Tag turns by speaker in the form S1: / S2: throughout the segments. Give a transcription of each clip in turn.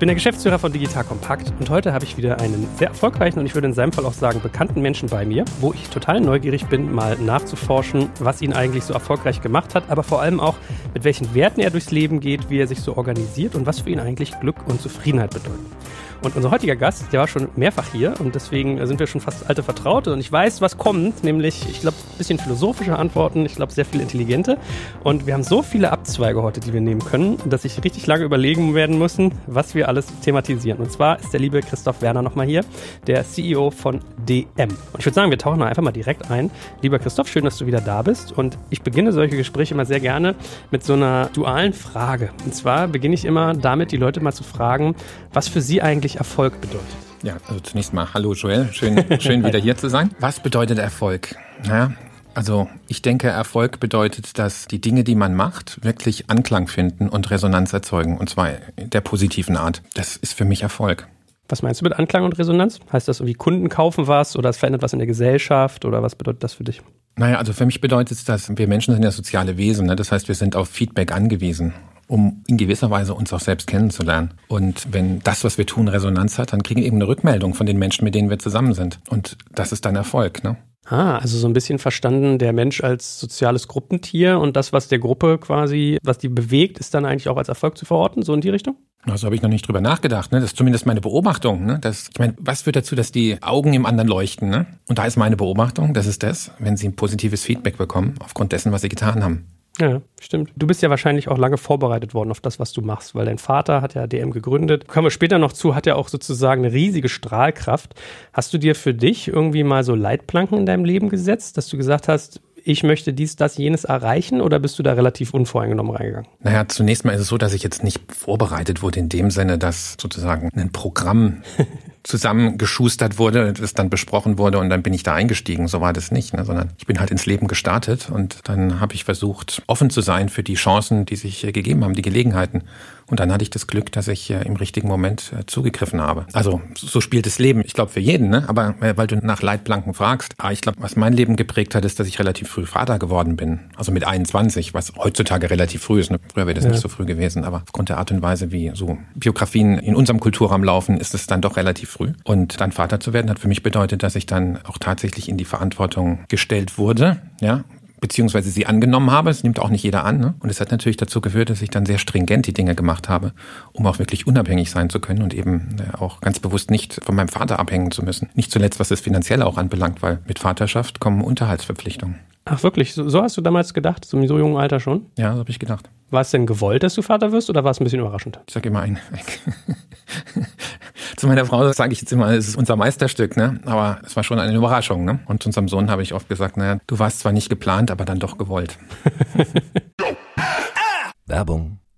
S1: Ich bin der Geschäftsführer von Digital Kompakt und heute habe ich wieder einen sehr erfolgreichen und ich würde in seinem Fall auch sagen bekannten Menschen bei mir, wo ich total neugierig bin, mal nachzuforschen, was ihn eigentlich so erfolgreich gemacht hat, aber vor allem auch, mit welchen Werten er durchs Leben geht, wie er sich so organisiert und was für ihn eigentlich Glück und Zufriedenheit bedeutet. Und unser heutiger Gast, der war schon mehrfach hier und deswegen sind wir schon fast alte Vertraute und ich weiß, was kommt, nämlich, ich glaube, ein bisschen philosophische Antworten, ich glaube, sehr viel intelligente. Und wir haben so viele Abzweige heute, die wir nehmen können, dass ich richtig lange überlegen werden müssen, was wir alles thematisieren. Und zwar ist der liebe Christoph Werner nochmal hier, der CEO von DM. Und ich würde sagen, wir tauchen einfach mal direkt ein. Lieber Christoph, schön, dass du wieder da bist. Und ich beginne solche Gespräche immer sehr gerne mit so einer dualen Frage. Und zwar beginne ich immer damit, die Leute mal zu fragen, was für sie eigentlich wirklich Erfolg bedeutet.
S2: Ja, also zunächst mal Hallo Joel, schön, schön wieder hier zu sein. Was bedeutet Erfolg? Ja, also ich denke, Erfolg bedeutet, dass die Dinge, die man macht, wirklich Anklang finden und Resonanz erzeugen, und zwar der positiven Art. Das ist für mich Erfolg.
S1: Was meinst du mit Anklang und Resonanz? Heißt das irgendwie Kunden kaufen was oder es verändert was in der Gesellschaft oder was bedeutet das für dich?
S2: Naja, also für mich bedeutet es, dass wir Menschen sind ja soziale Wesen. Ne? Das heißt, wir sind auf Feedback angewiesen um in gewisser Weise uns auch selbst kennenzulernen. Und wenn das, was wir tun, Resonanz hat, dann kriegen wir eben eine Rückmeldung von den Menschen, mit denen wir zusammen sind. Und das ist dann Erfolg. Ne?
S1: Ah, also so ein bisschen verstanden, der Mensch als soziales Gruppentier und das, was der Gruppe quasi, was die bewegt, ist dann eigentlich auch als Erfolg zu verorten, so in die Richtung?
S2: Also habe ich noch nicht drüber nachgedacht. Ne? Das ist zumindest meine Beobachtung. Ne? Das, ich meine, was führt dazu, dass die Augen im anderen leuchten? Ne? Und da ist meine Beobachtung, das ist das, wenn sie ein positives Feedback bekommen aufgrund dessen, was sie getan haben.
S1: Ja, stimmt. Du bist ja wahrscheinlich auch lange vorbereitet worden auf das, was du machst, weil dein Vater hat ja DM gegründet. Kommen wir später noch zu, hat ja auch sozusagen eine riesige Strahlkraft. Hast du dir für dich irgendwie mal so Leitplanken in deinem Leben gesetzt, dass du gesagt hast, ich möchte dies, das, jenes erreichen oder bist du da relativ unvoreingenommen reingegangen?
S2: Naja, zunächst mal ist es so, dass ich jetzt nicht vorbereitet wurde in dem Sinne, dass sozusagen ein Programm zusammengeschustert wurde, das dann besprochen wurde und dann bin ich da eingestiegen. So war das nicht, ne? sondern ich bin halt ins Leben gestartet und dann habe ich versucht, offen zu sein für die Chancen, die sich gegeben haben, die Gelegenheiten. Und dann hatte ich das Glück, dass ich im richtigen Moment äh, zugegriffen habe. Also so spielt das Leben, ich glaube für jeden, ne? aber äh, weil du nach Leitplanken fragst, ah, ich glaube, was mein Leben geprägt hat, ist, dass ich relativ früh Vater geworden bin. Also mit 21, was heutzutage relativ früh ist. Ne? Früher wäre das ja. nicht so früh gewesen, aber aufgrund der Art und Weise, wie so Biografien in unserem Kulturraum laufen, ist es dann doch relativ früh. Und dann Vater zu werden, hat für mich bedeutet, dass ich dann auch tatsächlich in die Verantwortung gestellt wurde, ja, beziehungsweise sie angenommen habe. Es nimmt auch nicht jeder an. Ne? Und es hat natürlich dazu geführt, dass ich dann sehr stringent die Dinge gemacht habe, um auch wirklich unabhängig sein zu können und eben äh, auch ganz bewusst nicht von meinem Vater abhängen zu müssen. Nicht zuletzt, was das Finanzielle auch anbelangt, weil mit Vaterschaft kommen Unterhaltsverpflichtungen.
S1: Ach wirklich, so, so hast du damals gedacht, so in so jungen Alter schon?
S2: Ja, so habe ich gedacht.
S1: War es denn gewollt, dass du Vater wirst oder war es ein bisschen überraschend?
S2: Ich sage immer ein. Zu meiner Frau sage ich jetzt immer, es ist unser Meisterstück, ne? Aber es war schon eine Überraschung, ne? Und zu unserem Sohn habe ich oft gesagt, naja, du warst zwar nicht geplant, aber dann doch gewollt.
S3: Werbung.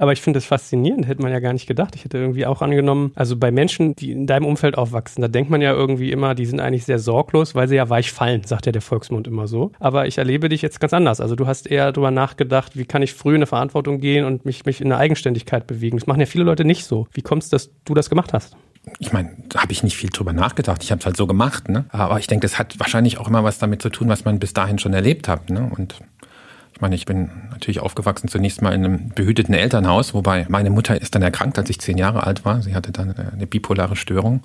S1: Aber ich finde das faszinierend, hätte man ja gar nicht gedacht. Ich hätte irgendwie auch angenommen, also bei Menschen, die in deinem Umfeld aufwachsen, da denkt man ja irgendwie immer, die sind eigentlich sehr sorglos, weil sie ja weich fallen, sagt ja der Volksmund immer so. Aber ich erlebe dich jetzt ganz anders. Also du hast eher darüber nachgedacht, wie kann ich früh in eine Verantwortung gehen und mich, mich in eine Eigenständigkeit bewegen. Das machen ja viele Leute nicht so. Wie kommst du, dass du das gemacht hast?
S2: ich meine, da habe ich nicht viel drüber nachgedacht. Ich habe es halt so gemacht. Ne? Aber ich denke, das hat wahrscheinlich auch immer was damit zu tun, was man bis dahin schon erlebt hat. Ne? Und Ich meine, ich bin natürlich aufgewachsen zunächst mal in einem behüteten Elternhaus, wobei meine Mutter ist dann erkrankt, als ich zehn Jahre alt war. Sie hatte dann eine bipolare Störung.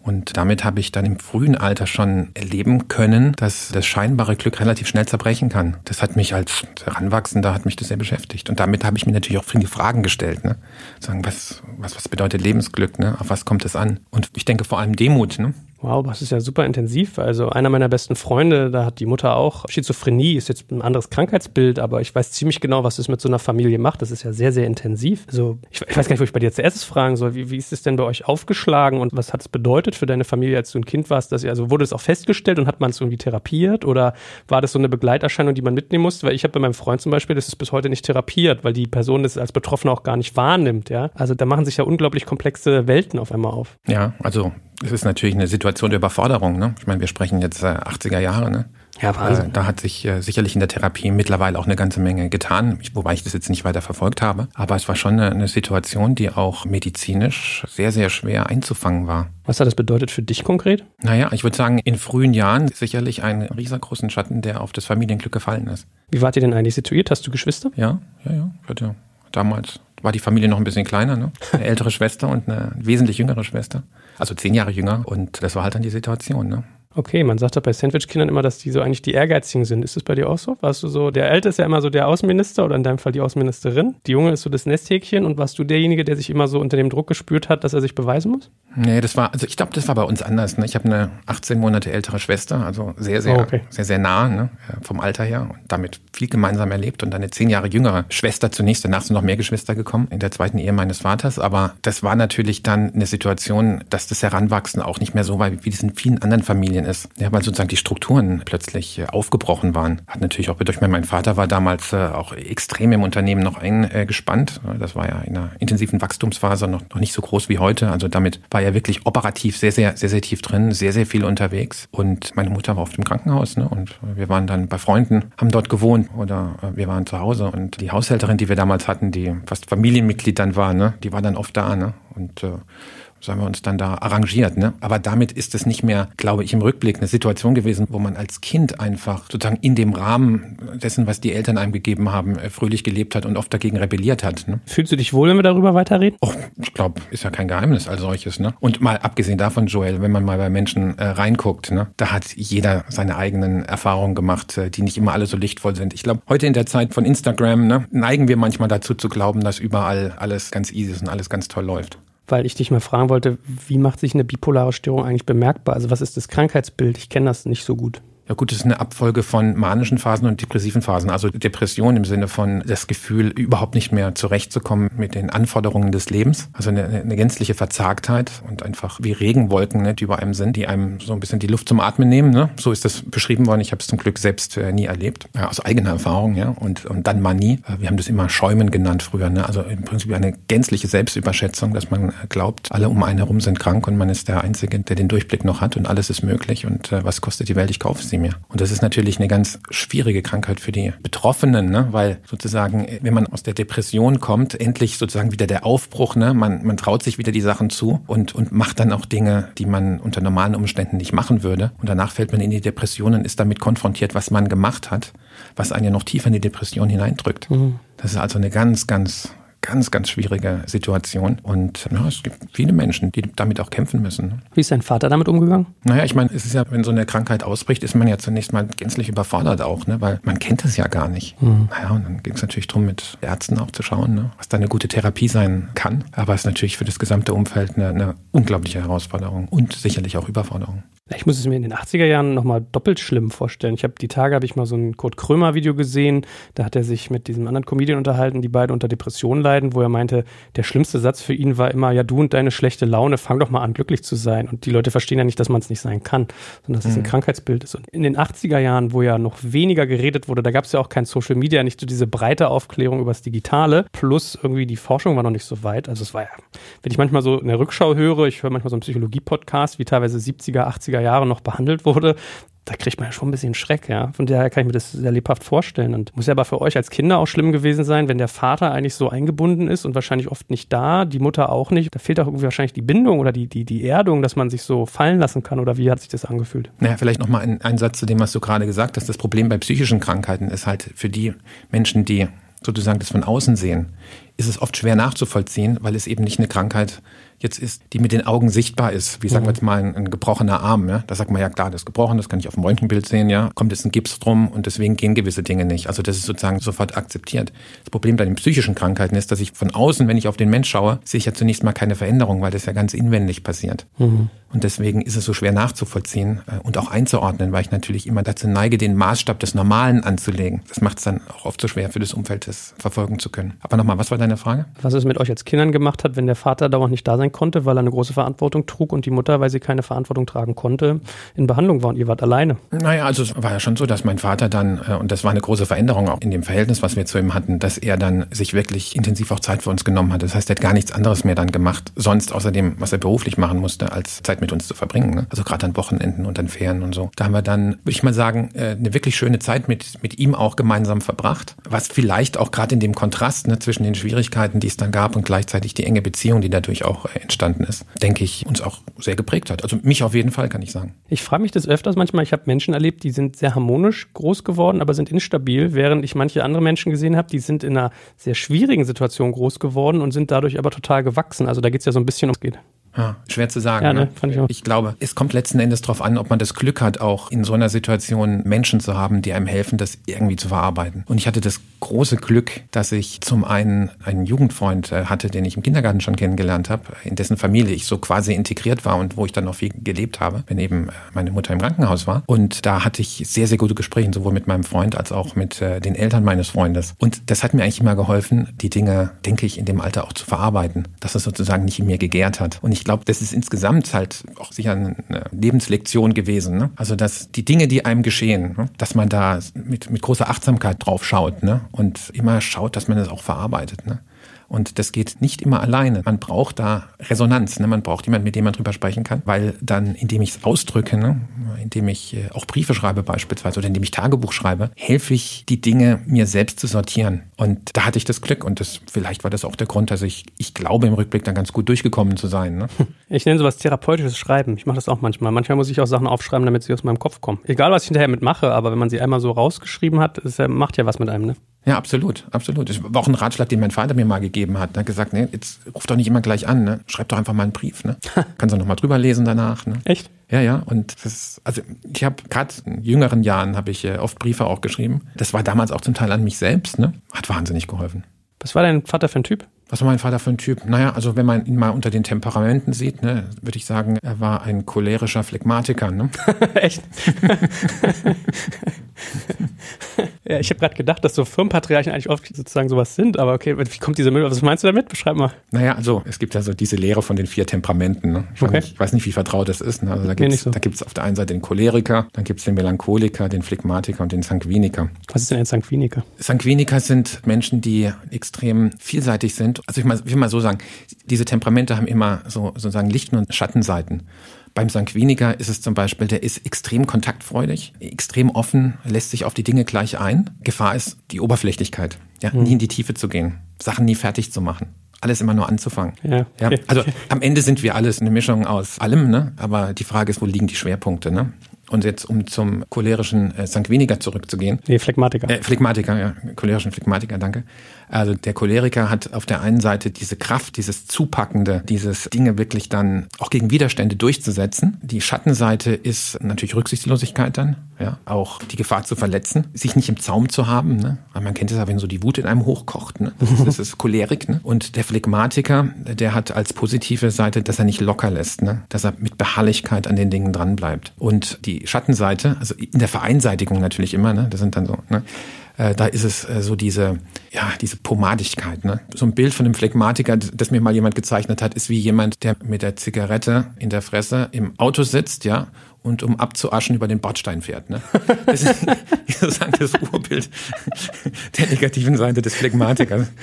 S2: Und damit habe ich dann im frühen Alter schon erleben können, dass das scheinbare Glück relativ schnell zerbrechen kann. Das hat mich als Heranwachsender hat mich das sehr beschäftigt. Und damit habe ich mir natürlich auch viele Fragen gestellt. Ne? Sagen, was, was, was bedeutet Lebensglück? Ne? Auf was kommt es an? Und ich denke vor allem Demut. Ne?
S1: Wow, das ist ja super intensiv. Also einer meiner besten Freunde, da hat die Mutter auch Schizophrenie, ist jetzt ein anderes Krankheitsbild, aber ich weiß ziemlich genau, was es mit so einer Familie macht. Das ist ja sehr, sehr intensiv. Also ich, ich weiß gar nicht, wo ich bei dir zuerst fragen soll. Wie, wie ist es denn bei euch aufgeschlagen und was hat es bedeutet für deine Familie, als du ein Kind warst? Dass ihr, also wurde es auch festgestellt und hat man es irgendwie therapiert oder war das so eine Begleiterscheinung, die man mitnehmen musste? Weil ich habe bei meinem Freund zum Beispiel, das ist bis heute nicht therapiert, weil die Person das als Betroffener auch gar nicht wahrnimmt. Ja, also da machen sich ja unglaublich komplexe Welten auf einmal auf.
S2: Ja, also es ist natürlich eine Situation der Überforderung. Ne? Ich meine, wir sprechen jetzt äh, 80er Jahre. Ne?
S1: Ja, Wahnsinn.
S2: Äh, da hat sich äh, sicherlich in der Therapie mittlerweile auch eine ganze Menge getan, ich, wobei ich das jetzt nicht weiter verfolgt habe. Aber es war schon eine, eine Situation, die auch medizinisch sehr, sehr schwer einzufangen war.
S1: Was hat das bedeutet für dich konkret?
S2: Naja, ich würde sagen, in frühen Jahren sicherlich einen riesengroßen Schatten, der auf das Familienglück gefallen ist.
S1: Wie wart ihr denn eigentlich situiert? Hast du Geschwister?
S2: Ja, ja, ja. Ich hatte damals war die Familie noch ein bisschen kleiner, ne? Eine ältere Schwester und eine wesentlich jüngere Schwester. Also zehn Jahre jünger. Und das war halt dann die Situation, ne?
S1: Okay, man sagt doch bei Sandwich-Kindern immer, dass die so eigentlich die Ehrgeizigen sind. Ist das bei dir auch so? Warst du so, der Ältere ist ja immer so der Außenminister oder in deinem Fall die Außenministerin. Die Junge ist so das Nesthäkchen und warst du derjenige, der sich immer so unter dem Druck gespürt hat, dass er sich beweisen muss?
S2: Nee, das war, also ich glaube, das war bei uns anders. Ne? Ich habe eine 18 Monate ältere Schwester, also sehr, sehr,
S1: Oh, okay.
S2: sehr, sehr nah ne? vom Alter her und damit viel gemeinsam erlebt und eine zehn Jahre jüngere Schwester zunächst. Danach sind noch mehr Geschwister gekommen in der zweiten Ehe meines Vaters. Aber das war natürlich dann eine Situation, dass das Heranwachsen auch nicht mehr so war, wie das in vielen anderen Familien ist. Ja, weil sozusagen die Strukturen plötzlich äh, aufgebrochen waren. Hat natürlich auch bedeutet, mein Vater war damals äh, auch extrem im Unternehmen noch eingespannt. Das war ja in einer intensiven Wachstumsphase noch, noch nicht so groß wie heute. Also damit war er wirklich operativ sehr, sehr, sehr, sehr tief drin, sehr, sehr viel unterwegs. Und meine Mutter war auf dem Krankenhaus ne? und wir waren dann bei Freunden, haben dort gewohnt oder äh, wir waren zu Hause. Und die Haushälterin, die wir damals hatten, die fast Familienmitglied dann war, ne? die war dann oft da. Ne? Und äh, so haben wir uns dann da arrangiert. Ne? Aber damit ist es nicht mehr, glaube ich, im Rückblick eine Situation gewesen, wo man als Kind einfach sozusagen in dem Rahmen dessen, was die Eltern einem gegeben haben, äh, fröhlich gelebt hat und oft dagegen rebelliert hat. Ne?
S1: Fühlst du dich wohl, wenn wir darüber weiterreden?
S2: Oh, ich glaube, ist ja kein Geheimnis als solches. Ne? Und mal abgesehen davon, Joel, wenn man mal bei Menschen äh, reinguckt, ne, da hat jeder seine eigenen Erfahrungen gemacht, äh, die nicht immer alle so lichtvoll sind. Ich glaube, heute in der Zeit von Instagram ne, neigen wir manchmal dazu zu glauben, dass überall alles ganz easy ist und alles ganz toll läuft
S1: weil ich dich mal fragen wollte, wie macht sich eine bipolare Störung eigentlich bemerkbar? Also was ist das Krankheitsbild? Ich kenne das nicht so gut.
S2: Ja gut, das ist eine Abfolge von manischen Phasen und depressiven Phasen. Also Depression im Sinne von das Gefühl, überhaupt nicht mehr zurechtzukommen mit den Anforderungen des Lebens. Also eine, eine gänzliche Verzagtheit und einfach wie Regenwolken, ne, die über einem sind, die einem so ein bisschen die Luft zum Atmen nehmen. Ne? So ist das beschrieben worden. Ich habe es zum Glück selbst äh, nie erlebt. Ja, aus eigener Erfahrung, ja. Und, und dann Manie. Äh, wir haben das immer Schäumen genannt früher. Ne? Also im Prinzip eine gänzliche Selbstüberschätzung, dass man glaubt, alle um einen herum sind krank und man ist der Einzige, der den Durchblick noch hat und alles ist möglich. Und äh, was kostet die Welt? Ich kaufe sie mir. Und das ist natürlich eine ganz schwierige Krankheit für die Betroffenen, ne? weil sozusagen, wenn man aus der Depression kommt, endlich sozusagen wieder der Aufbruch, ne? man, man traut sich wieder die Sachen zu und, und macht dann auch Dinge, die man unter normalen Umständen nicht machen würde. Und danach fällt man in die Depression und ist damit konfrontiert, was man gemacht hat, was einen ja noch tiefer in die Depression hineindrückt. Mhm. Das ist also eine ganz, ganz ganz, ganz schwierige Situation. Und ja, es gibt viele Menschen, die damit auch kämpfen müssen.
S1: Wie ist dein Vater damit umgegangen?
S2: Naja, ich meine, es ist ja, wenn so eine Krankheit ausbricht, ist man ja zunächst mal gänzlich überfordert auch, ne? weil man kennt es ja gar nicht. Mhm. Naja, und dann ging es natürlich darum, mit Ärzten auch zu schauen, ne? was da eine gute Therapie sein kann. Aber es ist natürlich für das gesamte Umfeld eine, eine unglaubliche Herausforderung und sicherlich auch Überforderung.
S1: Ich muss es mir in den 80er Jahren nochmal doppelt schlimm vorstellen. Ich habe die Tage habe ich mal so ein Kurt Krömer Video gesehen, da hat er sich mit diesem anderen Comedian unterhalten, die beide unter Depressionen leiden, wo er meinte, der schlimmste Satz für ihn war immer, ja du und deine schlechte Laune, fang doch mal an glücklich zu sein. Und die Leute verstehen ja nicht, dass man es nicht sein kann, sondern dass mhm. es ein Krankheitsbild ist. Und in den 80er Jahren, wo ja noch weniger geredet wurde, da gab es ja auch kein Social Media, nicht so diese breite Aufklärung über das Digitale, plus irgendwie die Forschung war noch nicht so weit. Also es war ja, wenn ich manchmal so eine Rückschau höre, ich höre manchmal so einen Psychologie-Podcast, wie teilweise 70er, 80er 80er Jahre noch behandelt wurde, da kriegt man ja schon ein bisschen Schreck, ja. Von daher kann ich mir das sehr lebhaft vorstellen. Und muss ja aber für euch als Kinder auch schlimm gewesen sein, wenn der Vater eigentlich so eingebunden ist und wahrscheinlich oft nicht da, die Mutter auch nicht. Da fehlt auch irgendwie wahrscheinlich die Bindung oder die, die, die Erdung, dass man sich so fallen lassen kann. Oder wie hat sich das angefühlt?
S2: Naja, vielleicht nochmal ein, ein Satz zu dem, was du gerade gesagt hast. Das Problem bei psychischen Krankheiten ist halt für die Menschen, die sozusagen das von außen sehen, ist es oft schwer nachzuvollziehen, weil es eben nicht eine Krankheit jetzt ist, die mit den Augen sichtbar ist. Wie sagen wir mhm. jetzt mal ein, ein, gebrochener Arm, ja? Da sagt man ja klar, das ist gebrochen, das kann ich auf dem Röntgenbild sehen, ja. Kommt jetzt ein Gips drum und deswegen gehen gewisse Dinge nicht. Also das ist sozusagen sofort akzeptiert. Das Problem bei den psychischen Krankheiten ist, dass ich von außen, wenn ich auf den Mensch schaue, sehe ich ja zunächst mal keine Veränderung, weil das ja ganz inwendig passiert. Mhm. Und deswegen ist es so schwer nachzuvollziehen äh, und auch einzuordnen, weil ich natürlich immer dazu neige, den Maßstab des Normalen anzulegen. Das macht es dann auch oft so schwer für das Umfeld, das verfolgen zu können. Aber nochmal, was war deine Frage?
S1: Was es mit euch als Kindern gemacht hat, wenn der Vater dauernd nicht da sein konnte, weil er eine große Verantwortung trug und die Mutter, weil sie keine Verantwortung tragen konnte, in Behandlung war und ihr wart alleine.
S2: Naja, also es war ja schon so, dass mein Vater dann, äh, und das war eine große Veränderung auch in dem Verhältnis, was wir zu ihm hatten, dass er dann sich wirklich intensiv auch Zeit für uns genommen hat. Das heißt, er hat gar nichts anderes mehr dann gemacht, sonst außer dem, was er beruflich machen musste, als Zeit mit uns zu verbringen. Ne? Also gerade an Wochenenden und an Ferien und so. Da haben wir dann, würde ich mal sagen, äh, eine wirklich schöne Zeit mit, mit ihm auch gemeinsam verbracht. Was vielleicht auch gerade in dem Kontrast ne, zwischen den Schwierigkeiten, die es dann gab und gleichzeitig die enge Beziehung, die dadurch auch äh, entstanden ist, denke ich, uns auch sehr geprägt hat. Also mich auf jeden Fall, kann ich sagen.
S1: Ich frage mich das öfters manchmal. Ich habe Menschen erlebt, die sind sehr harmonisch groß geworden, aber sind instabil, während ich manche andere Menschen gesehen habe, die sind in einer sehr schwierigen Situation groß geworden und sind dadurch aber total gewachsen. Also da geht es ja so ein bisschen ums Geht.
S2: Ja, schwer zu sagen. Ja, ne? Fand ich, auch. ich glaube, es kommt letzten Endes darauf an, ob man das Glück hat, auch in so einer Situation Menschen zu haben, die einem helfen, das irgendwie zu verarbeiten. Und ich hatte das große Glück, dass ich zum einen einen Jugendfreund äh, hatte, den ich im Kindergarten schon kennengelernt habe, in dessen Familie ich so quasi integriert war und wo ich dann noch viel gelebt habe, wenn eben äh, meine Mutter im Krankenhaus war. Und da hatte ich sehr, sehr gute Gespräche, sowohl mit meinem Freund als auch mit äh, den Eltern meines Freundes. Und das hat mir eigentlich immer geholfen, die Dinge, denke ich, in dem Alter auch zu verarbeiten, dass es sozusagen nicht in mir gegärt hat. Und ich ich glaube, das ist insgesamt halt auch sicher eine Lebenslektion gewesen. Ne? Also, dass die Dinge, die einem geschehen, ne? dass man da mit, mit großer Achtsamkeit drauf schaut ne? und immer schaut, dass man das auch verarbeitet. Ne? Und das geht nicht immer alleine. Man braucht da Resonanz. Ne? Man braucht jemanden, mit dem man drüber sprechen kann, weil dann, indem ich es ausdrücke, ne? indem ich äh, auch Briefe schreibe beispielsweise oder indem ich Tagebuch schreibe, helfe ich, die Dinge mir selbst zu sortieren. Und da hatte ich das Glück und das, vielleicht war das auch der Grund, dass ich, ich glaube, im Rückblick dann ganz gut durchgekommen zu sein. Ne?
S1: Ich nenne sowas therapeutisches Schreiben. Ich mache das auch manchmal. Manchmal muss ich auch Sachen aufschreiben, damit sie aus meinem Kopf kommen. Egal, was ich hinterher mitmache, aber wenn man sie einmal so rausgeschrieben hat, das macht ja was mit einem. Ne?
S2: Ja, absolut, absolut. Das war auch ein Ratschlag, den mein Vater mir mal gegeben hat. Er hat gesagt, nee, jetzt ruf doch nicht immer gleich an, ne? Schreib doch einfach mal einen Brief, ne? Kannst du noch mal drüber lesen danach, ne?
S1: Echt?
S2: Ja, ja. Und das, also ich habe gerade in jüngeren Jahren habe ich äh, oft Briefe auch geschrieben. Das war damals auch zum Teil an mich selbst, ne? Hat wahnsinnig geholfen.
S1: Was war dein Vater für ein Typ?
S2: Was war mein Vater für ein Typ? Naja, also wenn man ihn mal unter den Temperamenten sieht, ne, würde ich sagen, er war ein cholerischer Phlegmatiker. Ne?
S1: Echt? ja, ich habe gerade gedacht, dass so Firmenpatriarchen eigentlich oft sozusagen sowas sind, aber okay, wie kommt diese Müll? Was meinst du damit? Beschreib mal.
S2: Naja, also es gibt ja so diese Lehre von den vier Temperamenten. Ne? Ich, okay. weiß nicht, ich, weiß nicht, wie vertraut das ist. Ne? Also da gibt es so. auf der einen Seite den Choleriker, dann gibt es den Melancholiker, den Phlegmatiker und den Sanguiniker.
S1: Was ist denn ein Sanguiniker?
S2: Sanguiniker sind Menschen, die extrem vielseitig sind. Also ich, mal, ich will mal so sagen, diese Temperamente haben immer so sozusagen Licht- und Schattenseiten. Beim Sanguiniker ist es zum Beispiel, der ist extrem kontaktfreudig, extrem offen, lässt sich auf die Dinge gleich ein. Gefahr ist die Oberflächlichkeit, ja, mhm. nie in die Tiefe zu gehen, Sachen nie fertig zu machen alles immer nur anzufangen. Ja, ja, also am Ende sind wir alles eine Mischung aus allem, ne? aber die Frage ist, wo liegen die Schwerpunkte? Ne? Und jetzt, um zum cholerischen äh, Sanguiniker zurückzugehen.
S1: Nee, Phlegmatiker.
S2: Äh, Phlegmatiker, ja, cholerischen Phlegmatiker, danke. Also der Choleriker hat auf der einen Seite diese Kraft, dieses Zupackende, dieses Dinge wirklich dann auch gegen Widerstände durchzusetzen. Die Schattenseite ist natürlich Rücksichtslosigkeit dann, ja, auch die Gefahr zu verletzen, sich nicht im Zaum zu haben, ne? Weil man kennt es ja, wenn so die Wut in einem hochkocht, ne? Das ist, das ist Cholerik, ne? Und der Phlegmatiker, der hat als positive Seite, dass er nicht locker lässt, ne? Dass er mit Beharrlichkeit an den Dingen dranbleibt. Und die Schattenseite, also in der Vereinseitigung natürlich immer, ne? Das sind dann so, ne? Äh, da ist es äh, so diese, ja, diese Pomadigkeit. Ne? So ein Bild von einem Phlegmatiker, das mir mal jemand gezeichnet hat, ist wie jemand, der mit der Zigarette in der Fresse im Auto sitzt, ja, und um abzuaschen über den Bordstein fährt. Ne? Das ist sozusagen das Urbild der negativen Seite des Phlegmatikers.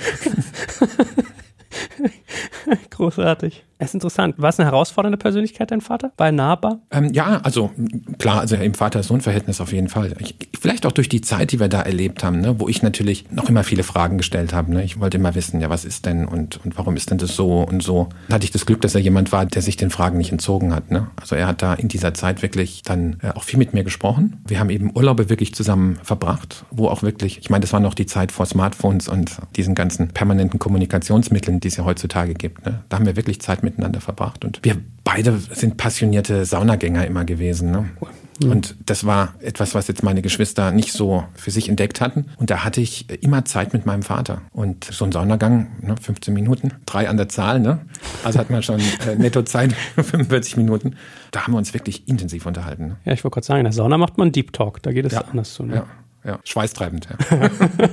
S1: Großartig. Das ist interessant. War es eine herausfordernde Persönlichkeit, dein Vater? War er nahbar?
S2: Ähm, ja, also klar, also im Vater-Sohn-Verhältnis auf jeden Fall. Ich, vielleicht auch durch die Zeit, die wir da erlebt haben, ne, wo ich natürlich noch immer viele Fragen gestellt habe. Ne. Ich wollte immer wissen, ja, was ist denn und, und warum ist denn das so und so. Dann hatte ich das Glück, dass er jemand war, der sich den Fragen nicht entzogen hat. Ne. Also er hat da in dieser Zeit wirklich dann äh, auch viel mit mir gesprochen. Wir haben eben Urlaube wirklich zusammen verbracht, wo auch wirklich, ich meine, das war noch die Zeit vor Smartphones und diesen ganzen permanenten Kommunikationsmitteln, die es ja heutzutage gibt. Ne. Da haben wir wirklich Zeit miteinander verbracht und wir beide sind passionierte Saunagänger immer gewesen. Ne? Und das war etwas, was jetzt meine Geschwister nicht so für sich entdeckt hatten. Und da hatte ich immer Zeit mit meinem Vater. Und so ein Saunagang, ne, 15 Minuten, drei an der Zahl, ne? Also hat man schon äh, netto Zeit, 45 Minuten. Da haben wir uns wirklich intensiv unterhalten. Ne?
S1: Ja, ich wollte gerade sagen, in der Sauna macht man Deep Talk, da geht es
S2: Ja.
S1: anders zu. Ne?
S2: Ja, ja, schweißtreibend. Ja.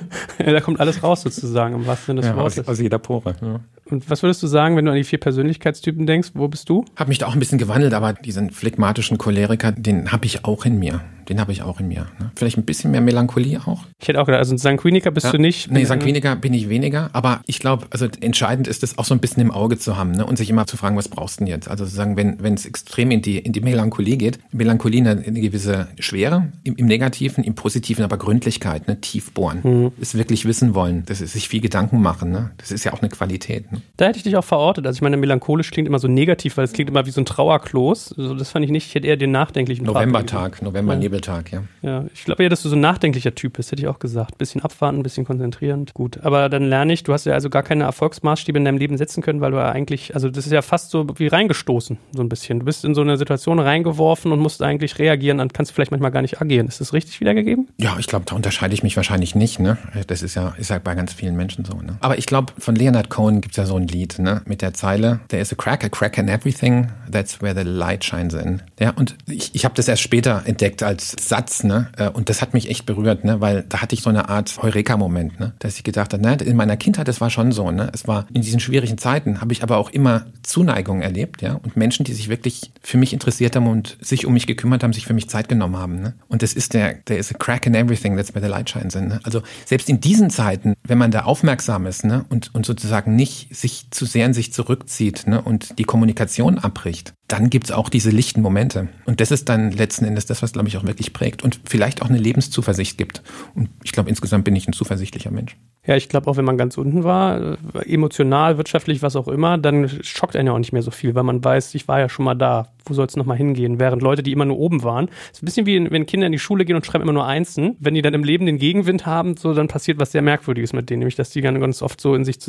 S1: Ja, da kommt alles raus sozusagen, im wahrsten Sinne des
S2: Ja, aus,
S1: Wortes.
S2: aus jeder Pore. Ja.
S1: Und was würdest du sagen, wenn du an die vier Persönlichkeitstypen denkst? Wo bist du?
S2: Habe mich da auch ein bisschen gewandelt, aber diesen phlegmatischen Choleriker, den habe ich auch in mir. Den habe ich auch in mir. Ne? Vielleicht ein bisschen mehr Melancholie auch.
S1: Ich hätte auch gedacht, also ein Sanguiniker bist
S2: Ja.
S1: du nicht.
S2: Nee, Sanguiniker bin ich weniger, aber ich glaube, also entscheidend ist es auch so ein bisschen im Auge zu haben ne? und sich immer zu fragen, was brauchst du denn jetzt? Also sozusagen, wenn wenn es extrem in die in die Melancholie geht, Melancholie eine, eine gewisse Schwere im, im Negativen, im Positiven aber Gründlichkeit, ne? tief bohren, es wirklich wissen wollen, das ist sich viel Gedanken machen, ne? das ist ja auch eine Qualität. Ne?
S1: Da hätte ich dich auch verortet. Also ich meine, melancholisch klingt immer so negativ, weil es klingt immer wie so ein Trauerklos. Also das fand ich nicht. Ich hätte eher den nachdenklichen
S2: Novembertag, November Nebeltag, ja.
S1: Ja, ich glaube eher, dass du so ein nachdenklicher Typ bist, hätte ich auch gesagt. Bisschen abwarten, bisschen konzentrierend. Gut. Aber dann lerne ich, du hast ja also gar keine Erfolgsmaßstäbe in deinem Leben setzen können, weil du ja eigentlich, also das ist ja fast so wie reingestoßen, so ein bisschen. Du bist in so eine Situation reingeworfen und musst eigentlich reagieren, dann kannst du vielleicht manchmal gar nicht agieren. Ist das richtig wiedergegeben?
S2: Ja, ich glaube, da unterscheide ich mich wahrscheinlich nicht. Ne? Das ist ja, ist ja bei ganz vielen Menschen so. Ne? Aber ich glaube, von Leonard Cohen gibt's ja so ein Lied ne? mit der Zeile, There is a crack, a crack in everything, that's where the light shines in. Ja, und ich, ich habe das erst später entdeckt als Satz, ne? Äh, Und das hat mich echt berührt, ne? weil da hatte ich so eine Art Heureka-Moment, ne? dass ich gedacht habe, ne? in meiner Kindheit, das war schon so. Ne? Es war in diesen schwierigen Zeiten, habe ich aber auch immer Zuneigung erlebt ja? und Menschen, die sich wirklich für mich interessiert haben und sich um mich gekümmert haben, sich für mich Zeit genommen haben. Ne? Und das ist der, there is a crack in everything, that's where the light shines in. Ne? Also selbst in diesen Zeiten, wenn man da aufmerksam ist ne? und, und sozusagen nicht sich zu sehr in sich zurückzieht ne? und die Kommunikation abbricht, dann gibt's auch diese lichten Momente. Und das ist dann letzten Endes das, was, glaube ich, auch wirklich prägt und vielleicht auch eine Lebenszuversicht gibt. Und ich glaube, insgesamt bin ich ein zuversichtlicher Mensch.
S1: Ja, ich glaube auch, wenn man ganz unten war, emotional, wirtschaftlich, was auch immer, dann schockt einen ja auch nicht mehr so viel, weil man weiß, ich war ja schon mal da. Wo soll es nochmal hingehen? Während Leute, die immer nur oben waren, ist ein bisschen wie wenn Kinder in die Schule gehen und schreiben immer nur Einsen. Wenn die dann im Leben den Gegenwind haben, so dann passiert was sehr Merkwürdiges mit denen, nämlich dass die ganz oft so in sich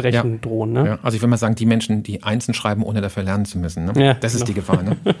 S1: zusammenbrechen
S2: Ja.
S1: drohen. Ne?
S2: Ja, also ich will mal sagen, die Menschen, die Einsen schreiben, ohne dafür lernen zu müssen. Ne?
S1: Ja,
S2: das ist
S1: genau.
S2: die Gefahr. Ne?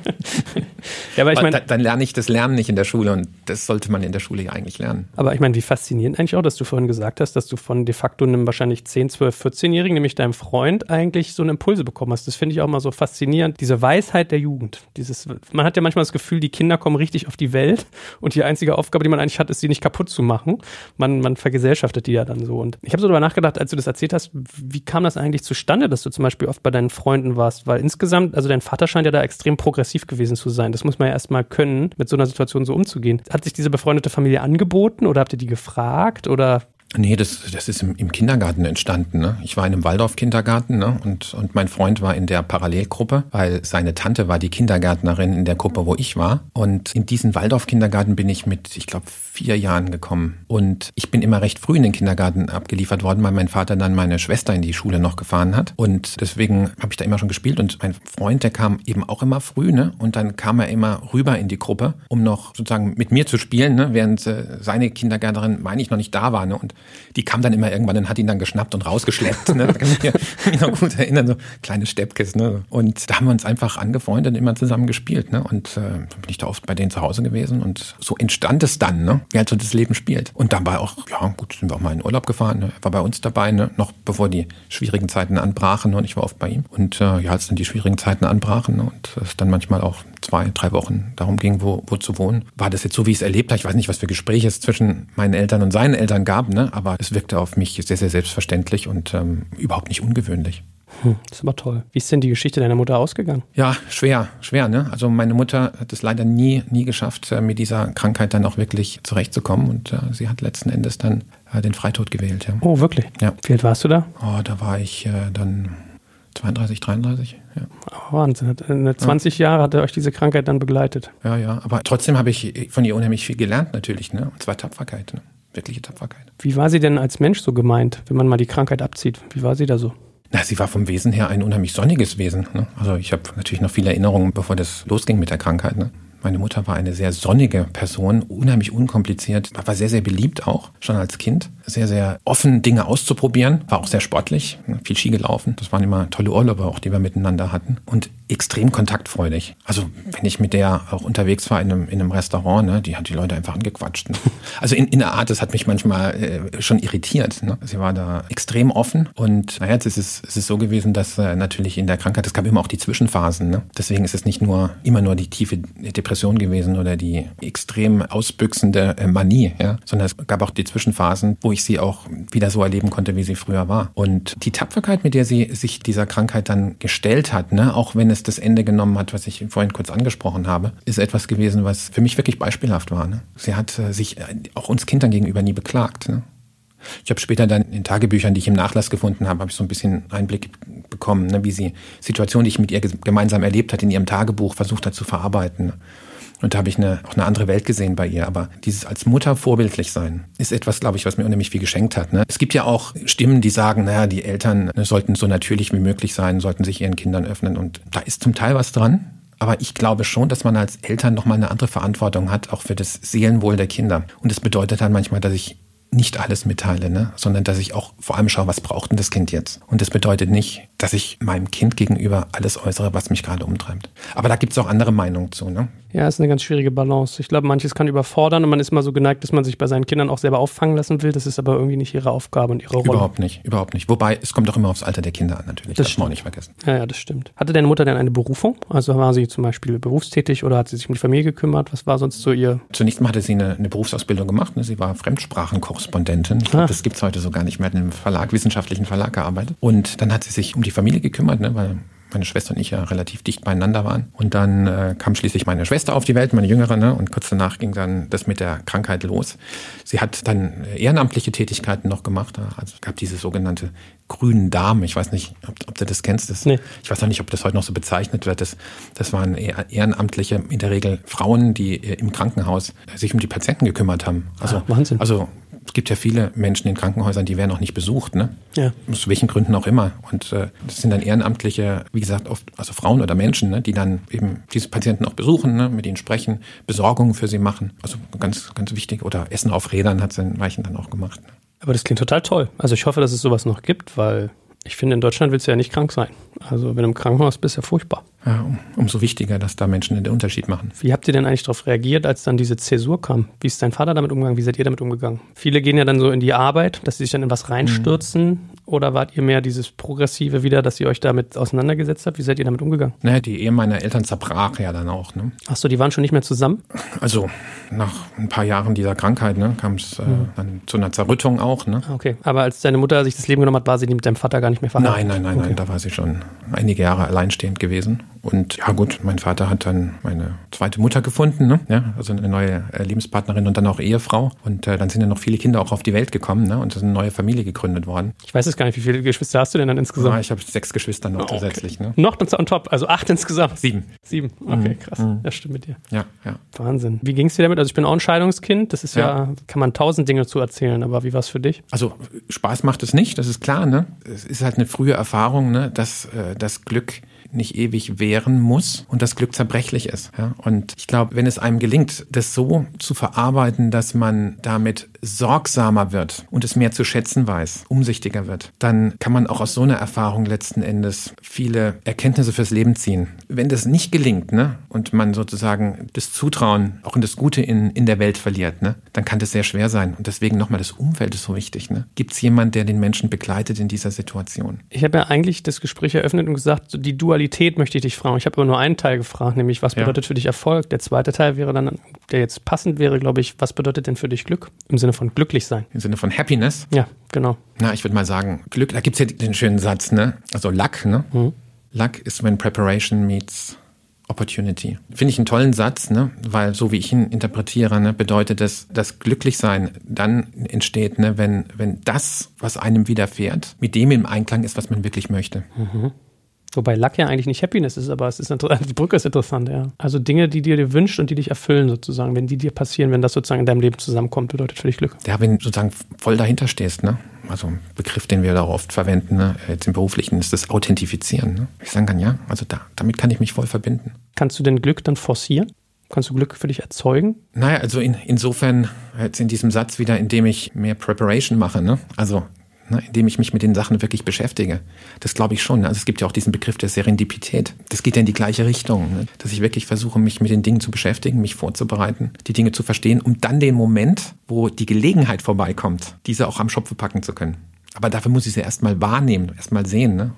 S1: Ja, aber ich meine,
S2: da, dann lerne ich das Lernen nicht in der Schule und das sollte man in der Schule ja eigentlich lernen.
S1: Aber ich meine, wie faszinierend eigentlich auch, dass du vorhin gesagt hast, dass du von de facto einem wahrscheinlich 10, 12, 14-Jährigen, nämlich deinem Freund, eigentlich so eine Impulse bekommen hast. Das finde ich auch mal so faszinierend. Diese Weisheit der Jugend. Dieses, man hat ja manchmal das Gefühl, die Kinder kommen richtig auf die Welt und die einzige Aufgabe, die man eigentlich hat, ist, sie nicht kaputt zu machen. Man, man vergesellschaftet die ja dann so. Und ich habe so darüber nachgedacht, als du das erzählt hast, wie kam das eigentlich zustande, dass du zum Beispiel oft bei deinen Freunden warst? Weil insgesamt, also dein Vater scheint ja da extrem progressiv gewesen zu sein. Das muss man ja erstmal können, mit so einer Situation so umzugehen. Hat sich diese befreundete Familie angeboten oder habt ihr die gefragt oder
S2: Nee, das, das ist im, im Kindergarten entstanden. Ne? Ich war in einem Waldorf-Kindergarten ne? und, und mein Freund war in der Parallelgruppe, weil seine Tante war die Kindergärtnerin in der Gruppe, wo ich war. Und in diesen Waldorf-Kindergarten bin ich mit, ich glaube, vier Jahren gekommen. Und ich bin immer recht früh in den Kindergarten abgeliefert worden, weil mein Vater dann meine Schwester in die Schule noch gefahren hat. Und deswegen habe ich da immer schon gespielt. Und mein Freund, der kam eben auch immer früh, ne? Und dann kam er immer rüber in die Gruppe, um noch sozusagen mit mir zu spielen, ne? während äh, seine Kindergärtnerin, meine ich, noch nicht da war. Ne? Und die kam dann immer irgendwann und hat ihn dann geschnappt und rausgeschleppt. Ne? Da kann ich mich noch gut erinnern, so kleine Steppkes. Ne? Und da haben wir uns einfach angefreundet und immer zusammen gespielt. Ne? Und äh, bin ich da oft bei denen zu Hause gewesen und so entstand es dann, ne? wie halt so das Leben spielt. Und dann war auch, ja gut, sind wir auch mal in Urlaub gefahren. Ne? War bei uns dabei, ne? noch bevor die schwierigen Zeiten anbrachen ne? und ich war oft bei ihm. Und äh, ja, als dann die schwierigen Zeiten anbrachen ne? und es dann manchmal auch zwei, drei Wochen darum ging, wo, wo zu wohnen, war das jetzt so, wie ich es erlebt habe. Ich weiß nicht, was für Gespräche es zwischen meinen Eltern und seinen Eltern gab, ne? aber es wirkte auf mich sehr, sehr selbstverständlich und ähm, überhaupt nicht ungewöhnlich.
S1: Hm, das ist aber toll. Wie ist denn die Geschichte deiner Mutter ausgegangen?
S2: Ja, schwer, schwer, ne? Also meine Mutter hat es leider nie, nie geschafft, äh, mit dieser Krankheit dann auch wirklich zurechtzukommen und äh, sie hat letzten Endes dann äh, den Freitod gewählt, ja.
S1: Oh, wirklich?
S2: Ja.
S1: Wie alt warst du da?
S2: Oh, da war ich äh, dann 32, 33, ja.
S1: Oh, Wahnsinn. 20 ja. Jahre hat er euch diese Krankheit dann begleitet.
S2: Ja, ja. Aber trotzdem habe ich von ihr unheimlich viel gelernt, natürlich, ne? Und zwar Tapferkeit, ne? Wirkliche Tapferkeit.
S1: Wie war sie denn als Mensch so gemeint, wenn man mal die Krankheit abzieht? Wie war sie da so?
S2: Na, sie war vom Wesen her ein unheimlich sonniges Wesen. Ne? Also ich habe natürlich noch viele Erinnerungen, bevor das losging mit der Krankheit. Ne? Meine Mutter war eine sehr sonnige Person, unheimlich unkompliziert, war sehr, sehr beliebt auch, schon als Kind. Sehr, sehr offen, Dinge auszuprobieren, war auch sehr sportlich, viel Ski gelaufen. Das waren immer tolle Urlaube auch, die wir miteinander hatten. Und extrem kontaktfreudig. Also wenn ich mit der auch unterwegs war in einem, in einem Restaurant, ne, die hat die Leute einfach angequatscht. Ne? Also in, in der Art, das hat mich manchmal äh, schon irritiert. Ne? Sie war da extrem offen und naja, jetzt ist es, es ist so gewesen, dass äh, natürlich in der Krankheit, es gab immer auch die Zwischenphasen. Ne? Deswegen ist es nicht nur immer nur die tiefe Depression gewesen oder die extrem ausbüchsende äh, Manie, ja? sondern es gab auch die Zwischenphasen, wo ich sie auch wieder so erleben konnte, wie sie früher war. Und die Tapferkeit, mit der sie sich dieser Krankheit dann gestellt hat, ne, auch wenn es es das Ende genommen hat, was ich vorhin kurz angesprochen habe, ist etwas gewesen, was für mich wirklich beispielhaft war. Ne? Sie hat äh, sich äh, auch uns Kindern gegenüber nie beklagt. Ne? Ich habe später dann in Tagebüchern, die ich im Nachlass gefunden habe, habe ich so ein bisschen Einblick bekommen, ne, wie sie Situationen, die ich mit ihr gemeinsam erlebt hat, in ihrem Tagebuch versucht hat zu verarbeiten. Und da habe ich eine, auch eine andere Welt gesehen bei ihr. Aber dieses als Mutter vorbildlich sein ist etwas, glaube ich, was mir unheimlich viel geschenkt hat. Ne? Es gibt ja auch Stimmen, die sagen, naja, die Eltern ne, sollten so natürlich wie möglich sein, sollten sich ihren Kindern öffnen. Und da ist zum Teil was dran. Aber ich glaube schon, dass man als Eltern nochmal eine andere Verantwortung hat, auch für das Seelenwohl der Kinder. Und das bedeutet dann manchmal, dass ich nicht alles mitteile, ne? sondern dass ich auch vor allem schaue, was braucht denn das Kind jetzt? Und das bedeutet nicht, dass ich meinem Kind gegenüber alles äußere, was mich gerade umtreibt. Aber da gibt es auch andere Meinungen zu. Ne?
S1: Ja, ist eine ganz schwierige Balance. Ich glaube, manches kann überfordern und man ist mal so geneigt, dass man sich bei seinen Kindern auch selber auffangen lassen will. Das ist aber irgendwie nicht ihre Aufgabe und ihre Rolle.
S2: Überhaupt nicht, überhaupt nicht. Wobei, es kommt auch immer aufs Alter der Kinder an, natürlich.
S1: Das, das man nicht vergessen. Ja, ja, das stimmt. Hatte deine Mutter denn eine Berufung? Also war sie zum Beispiel berufstätig oder hat sie sich um die Familie gekümmert? Was war sonst so ihr?
S2: Zunächst mal hatte sie eine, eine Berufsausbildung gemacht. Ne? Sie war Fremdsprachenkorrespondentin. Ich ah. das gibt es heute so gar nicht mehr. Hat in einem Verlag, wissenschaftlichen Verlag gearbeitet. Und dann hat sie sich um die Familie gekümmert, ne? weil meine Schwester und ich ja relativ dicht beieinander waren. Und dann äh, kam schließlich meine Schwester auf die Welt, meine Jüngere, ne? und kurz danach ging dann das mit der Krankheit los. Sie hat dann ehrenamtliche Tätigkeiten noch gemacht. Also es gab diese sogenannte grünen Damen. Ich weiß nicht, ob, ob du das kennst. Das, nee. Ich weiß auch nicht, ob das heute noch so bezeichnet wird. Das, das waren ehrenamtliche, in der Regel Frauen, die äh, im Krankenhaus sich um die Patienten gekümmert haben. Also, ah, Wahnsinn. Also es gibt ja viele Menschen in Krankenhäusern, die werden auch nicht besucht, ne? Ja. Aus welchen Gründen auch immer. Und äh, das sind dann ehrenamtliche, wie gesagt, oft also Frauen oder Menschen, ne, die dann eben diese Patienten auch besuchen, ne, mit ihnen sprechen, Besorgungen für sie machen. Also ganz, ganz wichtig. Oder Essen auf Rädern hat sie in Weichen dann auch gemacht. Ne?
S1: Aber das klingt total toll. Also ich hoffe, dass es sowas noch gibt, weil ich finde, in Deutschland willst du ja nicht krank sein. Also wenn du im Krankenhaus bist, ja furchtbar.
S2: Ja, umso wichtiger, dass da Menschen den Unterschied machen.
S1: Wie habt ihr denn eigentlich darauf reagiert, als dann diese Zäsur kam? Wie ist dein Vater damit umgegangen? Wie seid ihr damit umgegangen? Viele gehen ja dann so in die Arbeit, dass sie sich dann in was reinstürzen. Mhm. Oder wart ihr mehr dieses Progressive wieder, dass ihr euch damit auseinandergesetzt habt? Wie seid ihr damit umgegangen?
S2: Naja, die Ehe meiner Eltern zerbrach ja dann auch. Ne?
S1: Achso, die waren schon nicht mehr zusammen?
S2: Also nach ein paar Jahren dieser Krankheit ne, kam es äh, mhm. dann zu einer Zerrüttung auch. Ne?
S1: Okay, aber als deine Mutter sich das Leben genommen hat, war sie mit deinem Vater gar nicht mehr
S2: verheiratet? Nein, nein, nein, okay. nein, da war sie schon einige Jahre alleinstehend gewesen. Und ja gut, mein Vater hat dann meine zweite Mutter gefunden, ne? ja, also eine neue äh, Lebenspartnerin und dann auch Ehefrau. Und äh, dann sind ja noch viele Kinder auch auf die Welt gekommen ne? und es ist eine neue Familie gegründet worden.
S1: Ich weiß jetzt gar nicht, wie viele Geschwister hast du denn dann insgesamt? Ja,
S2: ich habe sechs Geschwister noch oh, zusätzlich. Ne?
S1: Noch on top, also acht insgesamt?
S2: Sieben.
S1: Sieben, okay, mhm. krass. Mhm. Ja, stimmt mit dir.
S2: Ja, ja.
S1: Wahnsinn. Wie ging es dir damit? Also ich bin auch ein Scheidungskind, das ist ja, ja kann man tausend Dinge zu erzählen, aber wie war es für dich?
S2: Also Spaß macht es nicht, das ist klar. Ne? Es ist halt eine frühe Erfahrung, ne? dass äh, das Glück nicht ewig währen muss und das Glück zerbrechlich ist. Ja? Und ich glaube, wenn es einem gelingt, das so zu verarbeiten, dass man damit sorgsamer wird und es mehr zu schätzen weiß, umsichtiger wird, dann kann man auch aus so einer Erfahrung letzten Endes viele Erkenntnisse fürs Leben ziehen. Wenn das nicht gelingt, ne, und man sozusagen das Zutrauen auch in das Gute in, in der Welt verliert, ne, dann kann das sehr schwer sein. Und deswegen nochmal, das Umfeld ist so wichtig. Ne? Gibt es jemanden, der den Menschen begleitet in dieser Situation?
S1: Ich habe ja eigentlich das Gespräch eröffnet und gesagt, die Dualität möchte ich dich fragen. Ich habe aber nur einen Teil gefragt, nämlich was bedeutet ja. für dich Erfolg? Der zweite Teil wäre dann, der jetzt passend wäre, glaube ich, was bedeutet denn für dich Glück? Im Sinne von glücklich sein.
S2: Im Sinne von Happiness?
S1: Ja, genau.
S2: Na, ich würde mal sagen, Glück, da gibt es ja den schönen Satz, ne? Also Luck, ne? Mhm. Luck is when preparation meets Opportunity. Finde ich einen tollen Satz, ne? weil so wie ich ihn interpretiere, ne, bedeutet das, dass Glücklichsein dann entsteht, ne, wenn, wenn das, was einem widerfährt, mit dem im Einklang ist, was man wirklich möchte. Mhm.
S1: Wobei Luck ja eigentlich nicht Happiness ist, aber es ist die Brücke ist interessant, ja. Also Dinge, die dir dir wünscht und die dich erfüllen sozusagen, wenn die dir passieren, wenn das sozusagen in deinem Leben zusammenkommt, bedeutet für dich Glück.
S2: Ja, wenn du sozusagen voll dahinter stehst, ne? Also ein Begriff, den wir da oft verwenden, ne? jetzt im Beruflichen, ist das Authentifizieren. Ne? Ich sagen kann, ja, also da, damit kann ich mich voll verbinden.
S1: Kannst du denn Glück dann forcieren? Kannst du Glück für dich erzeugen?
S2: Naja, also in, insofern jetzt in diesem Satz wieder, indem ich mehr Preparation mache. Ne? Also ne, indem ich mich mit den Sachen wirklich beschäftige. Das glaube ich schon. Also es gibt ja auch diesen Begriff der Serendipität. Das geht ja in die gleiche Richtung, ne? dass ich wirklich versuche, mich mit den Dingen zu beschäftigen, mich vorzubereiten, die Dinge zu verstehen, um dann den Moment, wo die Gelegenheit vorbeikommt, diese auch am Schopfe packen zu können. Aber dafür muss ich sie erstmal wahrnehmen, erstmal sehen. Ne?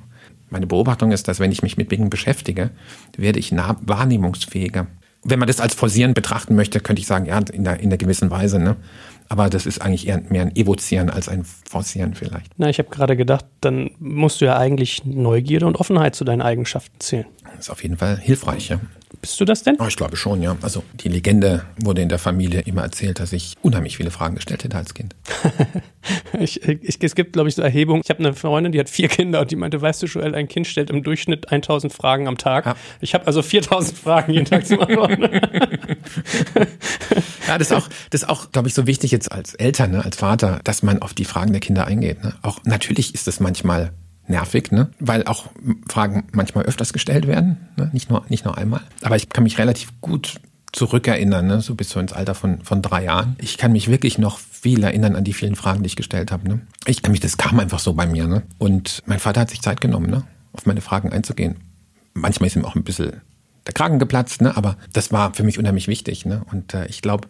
S2: Meine Beobachtung ist, dass wenn ich mich mit Dingen beschäftige, werde ich nah wahrnehmungsfähiger. Wenn man das als Forcieren betrachten möchte, könnte ich sagen, ja, in der, in der gewissen Weise. Ne? Aber das ist eigentlich eher mehr ein Evozieren als ein Forcieren vielleicht.
S1: Na, ich habe gerade gedacht, dann musst du ja eigentlich Neugierde und Offenheit zu deinen Eigenschaften zählen.
S2: Das ist auf jeden Fall hilfreich, ja.
S1: Bist du das denn?
S2: Oh, ich glaube schon, ja. Also die Legende wurde in der Familie immer erzählt, dass ich unheimlich viele Fragen gestellt hätte als Kind.
S1: ich, ich, es gibt, glaube ich, so Erhebungen. Ich habe eine Freundin, die hat vier Kinder und die meinte, weißt du, Joel, ein Kind stellt im Durchschnitt 1000 Fragen am Tag. Ja. Ich habe also 4000 Fragen jeden Tag zu beantworten.
S2: ja, das ist auch, das ist auch, glaube ich, so wichtig jetzt als Eltern, ne, als Vater, dass man auf die Fragen der Kinder eingeht. Ne? Auch natürlich ist es manchmal nervig, ne? weil auch Fragen manchmal öfters gestellt werden, ne? nicht, nur, nicht nur einmal. Aber ich kann mich relativ gut zurückerinnern, ne? so bis so ins Alter von, von drei Jahren. Ich kann mich wirklich noch viel erinnern an die vielen Fragen, die ich gestellt habe. Ne? Ich kann mich, das kam einfach so bei mir. Ne? Und mein Vater hat sich Zeit genommen, ne? auf meine Fragen einzugehen. Manchmal ist ihm auch ein bisschen der Kragen geplatzt, ne? aber das war für mich unheimlich wichtig. Ne? Und äh, ich glaube,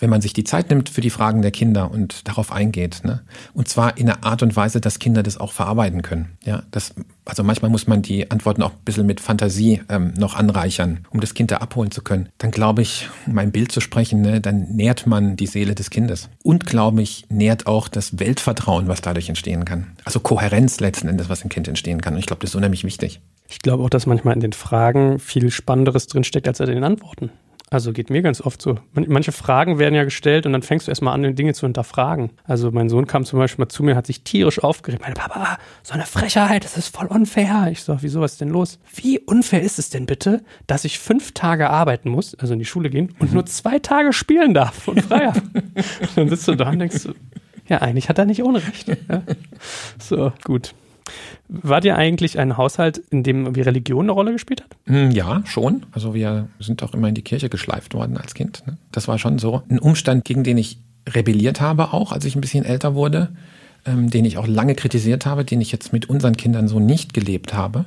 S2: wenn man sich die Zeit nimmt für die Fragen der Kinder und darauf eingeht. Ne? Und zwar in einer Art und Weise, dass Kinder das auch verarbeiten können. Ja, das, also manchmal muss man die Antworten auch ein bisschen mit Fantasie ähm, noch anreichern, um das Kind da abholen zu können. Dann glaube ich, um ein Bild zu sprechen, ne, dann nährt man die Seele des Kindes. Und glaube ich, nährt auch das Weltvertrauen, was dadurch entstehen kann. Also Kohärenz letzten Endes, was im Kind entstehen kann. Und ich glaube, das ist unheimlich wichtig.
S1: Ich glaube auch, dass manchmal in den Fragen viel Spannenderes drinsteckt als in den Antworten. Also geht mir ganz oft so. Manche Fragen werden ja gestellt und dann fängst du erstmal an, Dinge zu hinterfragen. Also mein Sohn kam zum Beispiel mal zu mir, hat sich tierisch aufgeregt. Meine Papa, so eine Frechheit, das ist voll unfair. Ich sag, wieso, was ist denn los? Wie unfair ist es denn bitte, dass ich fünf Tage arbeiten muss, also in die Schule gehen, und nur zwei Tage spielen darf und frei habe? dann sitzt du da und denkst du, ja, eigentlich hat er nicht Unrecht. Ja? So, gut. Wart ihr eigentlich ein Haushalt, in dem irgendwie Religion eine Rolle gespielt hat?
S2: Hm, ja, schon. Also wir sind auch immer in die Kirche geschleift worden als Kind. Ne? Das war schon so ein Umstand, gegen den ich rebelliert habe, auch als ich ein bisschen älter wurde, ähm, den ich auch lange kritisiert habe, den ich jetzt mit unseren Kindern so nicht gelebt habe.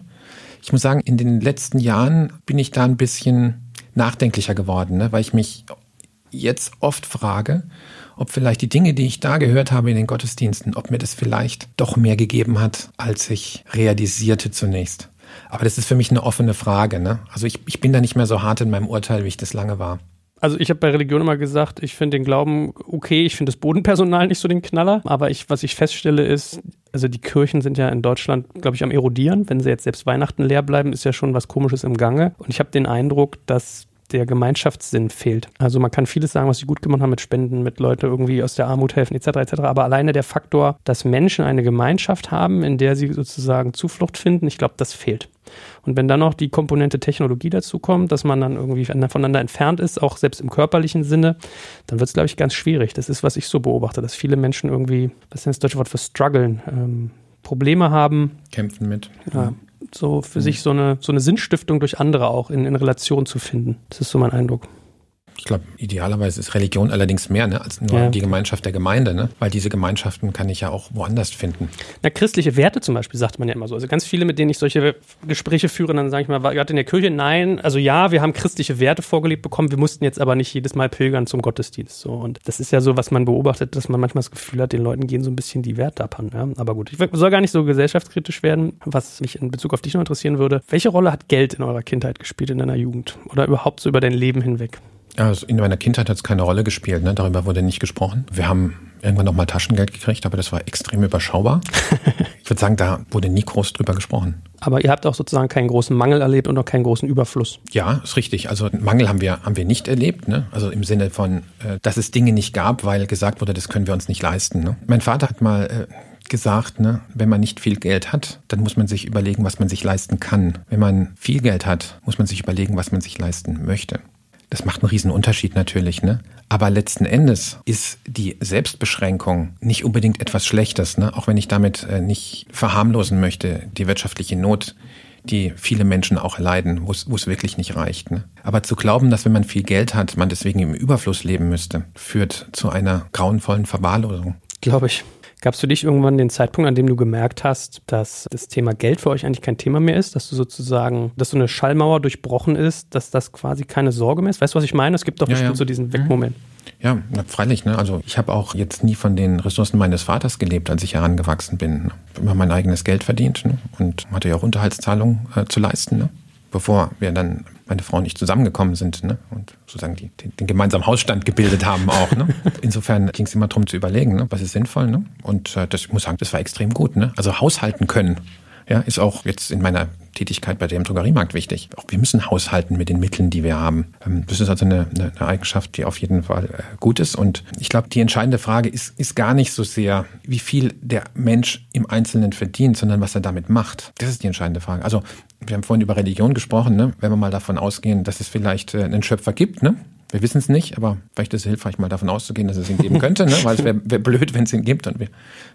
S2: Ich muss sagen, in den letzten Jahren bin ich da ein bisschen nachdenklicher geworden, ne? weil ich mich jetzt oft frage, ob vielleicht die Dinge, die ich da gehört habe in den Gottesdiensten, ob mir das vielleicht doch mehr gegeben hat, als ich realisierte zunächst. Aber das ist für mich eine offene Frage. Ne? Also ich, ich bin da nicht mehr so hart in meinem Urteil, wie ich das lange war.
S1: Also ich habe bei Religion immer gesagt, ich finde den Glauben okay, ich finde das Bodenpersonal nicht so den Knaller, aber ich, was ich feststelle ist, also die Kirchen sind ja in Deutschland, glaube ich, am erodieren. Wenn sie jetzt selbst Weihnachten leer bleiben, ist ja schon was Komisches im Gange. Und ich habe den Eindruck, dass der Gemeinschaftssinn fehlt. Also man kann vieles sagen, was sie gut gemacht haben mit Spenden, mit Leuten irgendwie aus der Armut helfen etc. etc. Aber alleine der Faktor, dass Menschen eine Gemeinschaft haben, in der sie sozusagen Zuflucht finden, ich glaube, das fehlt. Und wenn dann noch die Komponente Technologie dazu kommt, dass man dann irgendwie voneinander entfernt ist, auch selbst im körperlichen Sinne, dann wird es, glaube ich, ganz schwierig. Das ist, was ich so beobachte, dass viele Menschen irgendwie, was ist das deutsche Wort für strugglen, ähm, Probleme haben.
S2: Kämpfen mit.
S1: Ja, so für mhm. sich so eine, so eine Sinnstiftung durch andere auch in, in Relation zu finden. Das ist so mein Eindruck.
S2: Ich glaube, idealerweise ist Religion allerdings mehr ne, als nur ja. die Gemeinschaft der Gemeinde, ne? weil diese Gemeinschaften kann ich ja auch woanders finden.
S1: Na, christliche Werte zum Beispiel sagt man ja immer so. Also ganz viele, mit denen ich solche Gespräche führe, dann sage ich mal, war gerade in der Kirche? Nein, also ja, wir haben christliche Werte vorgelebt bekommen, wir mussten jetzt aber nicht jedes Mal pilgern zum Gottesdienst. So. Und das ist ja so, was man beobachtet, dass man manchmal das Gefühl hat, den Leuten gehen so ein bisschen die Werte abhanden. Ja? Aber gut, ich soll gar nicht so gesellschaftskritisch werden. Was mich in Bezug auf dich noch interessieren würde, welche Rolle hat Geld in eurer Kindheit gespielt, in deiner Jugend? Oder überhaupt so über dein Leben hinweg?
S2: Also in meiner Kindheit hat es keine Rolle gespielt, ne? darüber wurde nicht gesprochen. Wir haben irgendwann nochmal Taschengeld gekriegt, aber das war extrem überschaubar. ich würde sagen, da wurde nie groß drüber gesprochen.
S1: Aber ihr habt auch sozusagen keinen großen Mangel erlebt und auch keinen großen Überfluss.
S2: Ja, ist richtig. Also Mangel haben wir, haben wir nicht erlebt. Ne? Also im Sinne von, äh, dass es Dinge nicht gab, weil gesagt wurde, das können wir uns nicht leisten. Ne? Mein Vater hat mal äh, gesagt, ne, wenn man nicht viel Geld hat, dann muss man sich überlegen, was man sich leisten kann. Wenn man viel Geld hat, muss man sich überlegen, was man sich leisten möchte. Das macht einen riesen Unterschied natürlich, ne? Aber letzten Endes ist die Selbstbeschränkung nicht unbedingt etwas Schlechtes, ne? Auch wenn ich damit äh, nicht verharmlosen möchte, die wirtschaftliche Not, die viele Menschen auch erleiden, wo es wirklich nicht reicht. Ne? Aber zu glauben, dass wenn man viel Geld hat, man deswegen im Überfluss leben müsste, führt zu einer grauenvollen Verwahrlosung.
S1: Glaube ich. Gab es für dich irgendwann den Zeitpunkt, an dem du gemerkt hast, dass das Thema Geld für euch eigentlich kein Thema mehr ist, dass du sozusagen, dass so eine Schallmauer durchbrochen ist, dass das quasi keine Sorge mehr ist? Weißt du, was ich meine? Es gibt doch ja, bestimmt ja. so diesen Wegmoment.
S2: Ja, freilich. Ne? Also ich habe auch jetzt nie von den Ressourcen meines Vaters gelebt, als ich herangewachsen bin. Ne? Immer mein eigenes Geld verdient ne? und hatte ja auch Unterhaltszahlungen äh, zu leisten. Ne? Bevor wir dann meine Frau und ich zusammengekommen sind ne? und sozusagen die, den, den gemeinsamen Hausstand gebildet haben auch. Ne? Insofern ging es immer darum zu überlegen, ne? was ist sinnvoll. Ne? Und äh, das, ich muss sagen, das war extrem gut. Ne? Also haushalten können ja, ist auch jetzt in meiner Tätigkeit bei dem Drogeriemarkt wichtig. Auch wir müssen haushalten mit den Mitteln, die wir haben. Ähm, das ist also eine, eine, Eigenschaft, die auf jeden Fall äh, gut ist. Und ich glaube, die entscheidende Frage ist, ist gar nicht so sehr, wie viel der Mensch im Einzelnen verdient, sondern was er damit macht. Das ist die entscheidende Frage. Also wir haben vorhin über Religion gesprochen, ne? wenn wir mal davon ausgehen, dass es vielleicht äh, einen Schöpfer gibt, ne? Wir wissen es nicht, aber vielleicht ist es hilfreich, mal davon auszugehen, dass es ihn geben könnte, ne? weil es wäre wär blöd, wenn es ihn gibt und wir,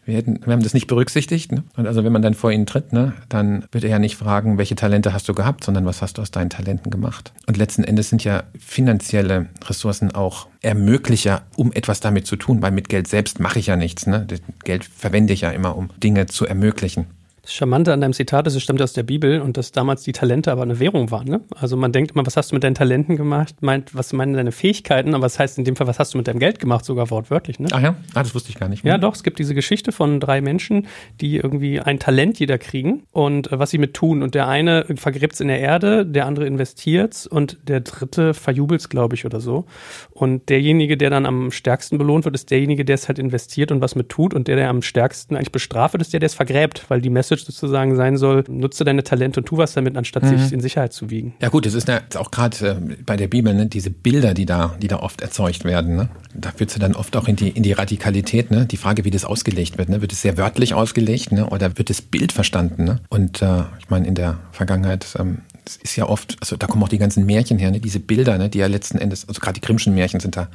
S2: wir, hätten, wir haben das nicht berücksichtigt. Ne? Und also wenn man dann vor ihn tritt, ne, dann wird er ja nicht fragen, welche Talente hast du gehabt, sondern was hast du aus deinen Talenten gemacht. Und letzten Endes sind ja finanzielle Ressourcen auch Ermöglicher, um etwas damit zu tun, weil mit Geld selbst mache ich ja nichts. Ne? Das Geld verwende ich ja immer, um Dinge zu ermöglichen.
S1: Das Charmante an deinem Zitat ist, es stammt aus der Bibel und dass damals die Talente aber eine Währung waren. Ne? Also man denkt immer, was hast du mit deinen Talenten gemacht? Meint, was meinen deine Fähigkeiten? Aber was heißt in dem Fall, was hast du mit deinem Geld gemacht? Sogar wortwörtlich. Ne?
S2: Ach ja, ah, das wusste ich gar nicht.
S1: Ja, doch. Es gibt diese Geschichte von drei Menschen, die irgendwie ein Talent jeder kriegen und äh, was sie mit tun. Und der eine vergräbt es in der Erde, der andere investiert und der dritte verjubelt es, glaube ich, oder so. Und derjenige, der dann am stärksten belohnt wird, ist derjenige, der es halt investiert und was mit tut. Und der, der am stärksten eigentlich bestraft wird, ist der, der es vergräbt, weil die Message sozusagen sein soll, nutze deine Talente und tu was damit, anstatt mhm. sich in Sicherheit zu wiegen.
S2: Ja gut, es ist ja auch gerade äh, bei der Bibel, ne, diese Bilder, die da, die da oft erzeugt werden, ne? da führt sie dann oft auch in die, in die Radikalität, ne? die Frage, wie das ausgelegt wird. Ne? Wird es sehr wörtlich ausgelegt ne? oder wird das Bild verstanden? Ne? Und äh, ich meine, in der Vergangenheit ähm, ist ja oft, also da kommen auch die ganzen Märchen her, ne? diese Bilder, ne? die ja letzten Endes, also gerade die Grimmschen Märchen sind da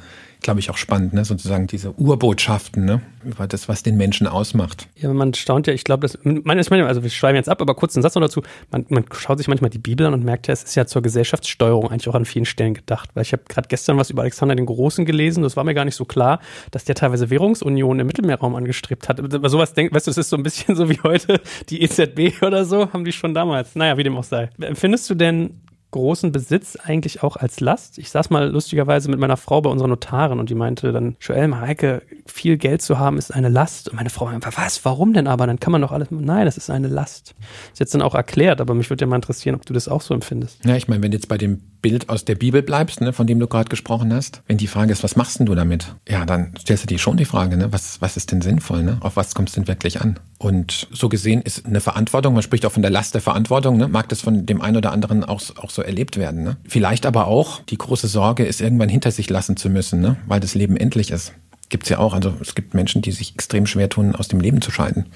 S2: glaube ich, auch spannend, ne? sozusagen diese Urbotschaften ne? über das, was den Menschen ausmacht.
S1: Ja, man staunt ja, ich glaube, das, man ist manchmal, also wir schreiben jetzt ab, aber kurz einen Satz noch dazu, man, man schaut sich manchmal die Bibel an und merkt ja, es ist ja zur Gesellschaftssteuerung eigentlich auch an vielen Stellen gedacht, weil ich habe gerade gestern was über Alexander den Großen gelesen, das war mir gar nicht so klar, dass der teilweise Währungsunionen im Mittelmeerraum angestrebt hat. Aber sowas denkt, weißt du, es ist so ein bisschen so wie heute die EZB oder so, haben die schon damals. Naja, wie dem auch sei. Findest du denn großen Besitz eigentlich auch als Last? Ich saß mal lustigerweise mit meiner Frau bei unserer Notarin und die meinte dann, Joel, Mareike, viel Geld zu haben ist eine Last. Und meine Frau einfach, was, warum denn aber? Dann kann man doch alles, nein, das ist eine Last. Ist jetzt dann auch erklärt, aber mich würde ja mal interessieren, ob du das auch so empfindest.
S2: Ja, ich meine, wenn du jetzt bei dem Bild aus der Bibel bleibst, ne, von dem du gerade gesprochen hast, wenn die Frage ist, was machst denn du damit? Ja, dann stellst du dir schon die Frage, ne, was, was ist denn sinnvoll, ne? Auf was kommt es denn wirklich an? Und so gesehen ist eine Verantwortung, man spricht auch von der Last der Verantwortung, ne? mag das von dem einen oder anderen auch, auch so erlebt werden. Ne? Vielleicht aber auch die große Sorge, es irgendwann hinter sich lassen zu müssen, ne? weil das Leben endlich ist. Gibt's ja auch. Also es gibt Menschen, die sich extrem schwer tun, aus dem Leben zu scheiden.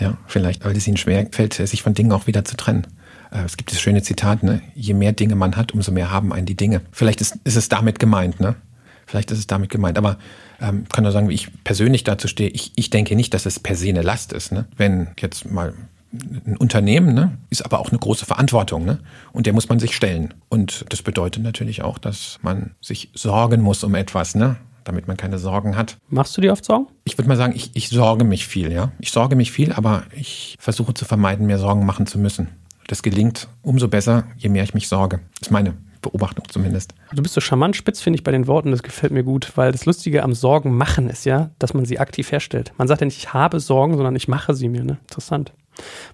S2: Ja, vielleicht, weil es ihnen schwer fällt, sich von Dingen auch wieder zu trennen. Äh, es gibt das schöne Zitat, ne? Je mehr Dinge man hat, umso mehr haben einen die Dinge. Vielleicht ist, ist es damit gemeint, ne? Vielleicht ist es damit gemeint. Aber ähm, kann nur sagen, wie ich persönlich dazu stehe. Ich, ich denke nicht, dass es per se eine Last ist. Ne? Wenn jetzt mal ein Unternehmen ne, ist aber auch eine große Verantwortung ne? und der muss man sich stellen. Und das bedeutet natürlich auch, dass man sich sorgen muss um etwas, ne? Damit man keine Sorgen hat.
S1: Machst du dir oft Sorgen?
S2: Ich würde mal sagen, ich, ich sorge mich viel, ja. Ich sorge mich viel, aber ich versuche zu vermeiden, mir Sorgen machen zu müssen. Das gelingt umso besser, je mehr ich mich sorge. Das ist meine Beobachtung zumindest.
S1: Du bist so charmant spitz, finde ich, bei den Worten. Das gefällt mir gut, weil das Lustige am Sorgen machen ist ja, dass man sie aktiv herstellt. Man sagt ja nicht, ich habe Sorgen, sondern ich mache sie mir. Ne? Interessant.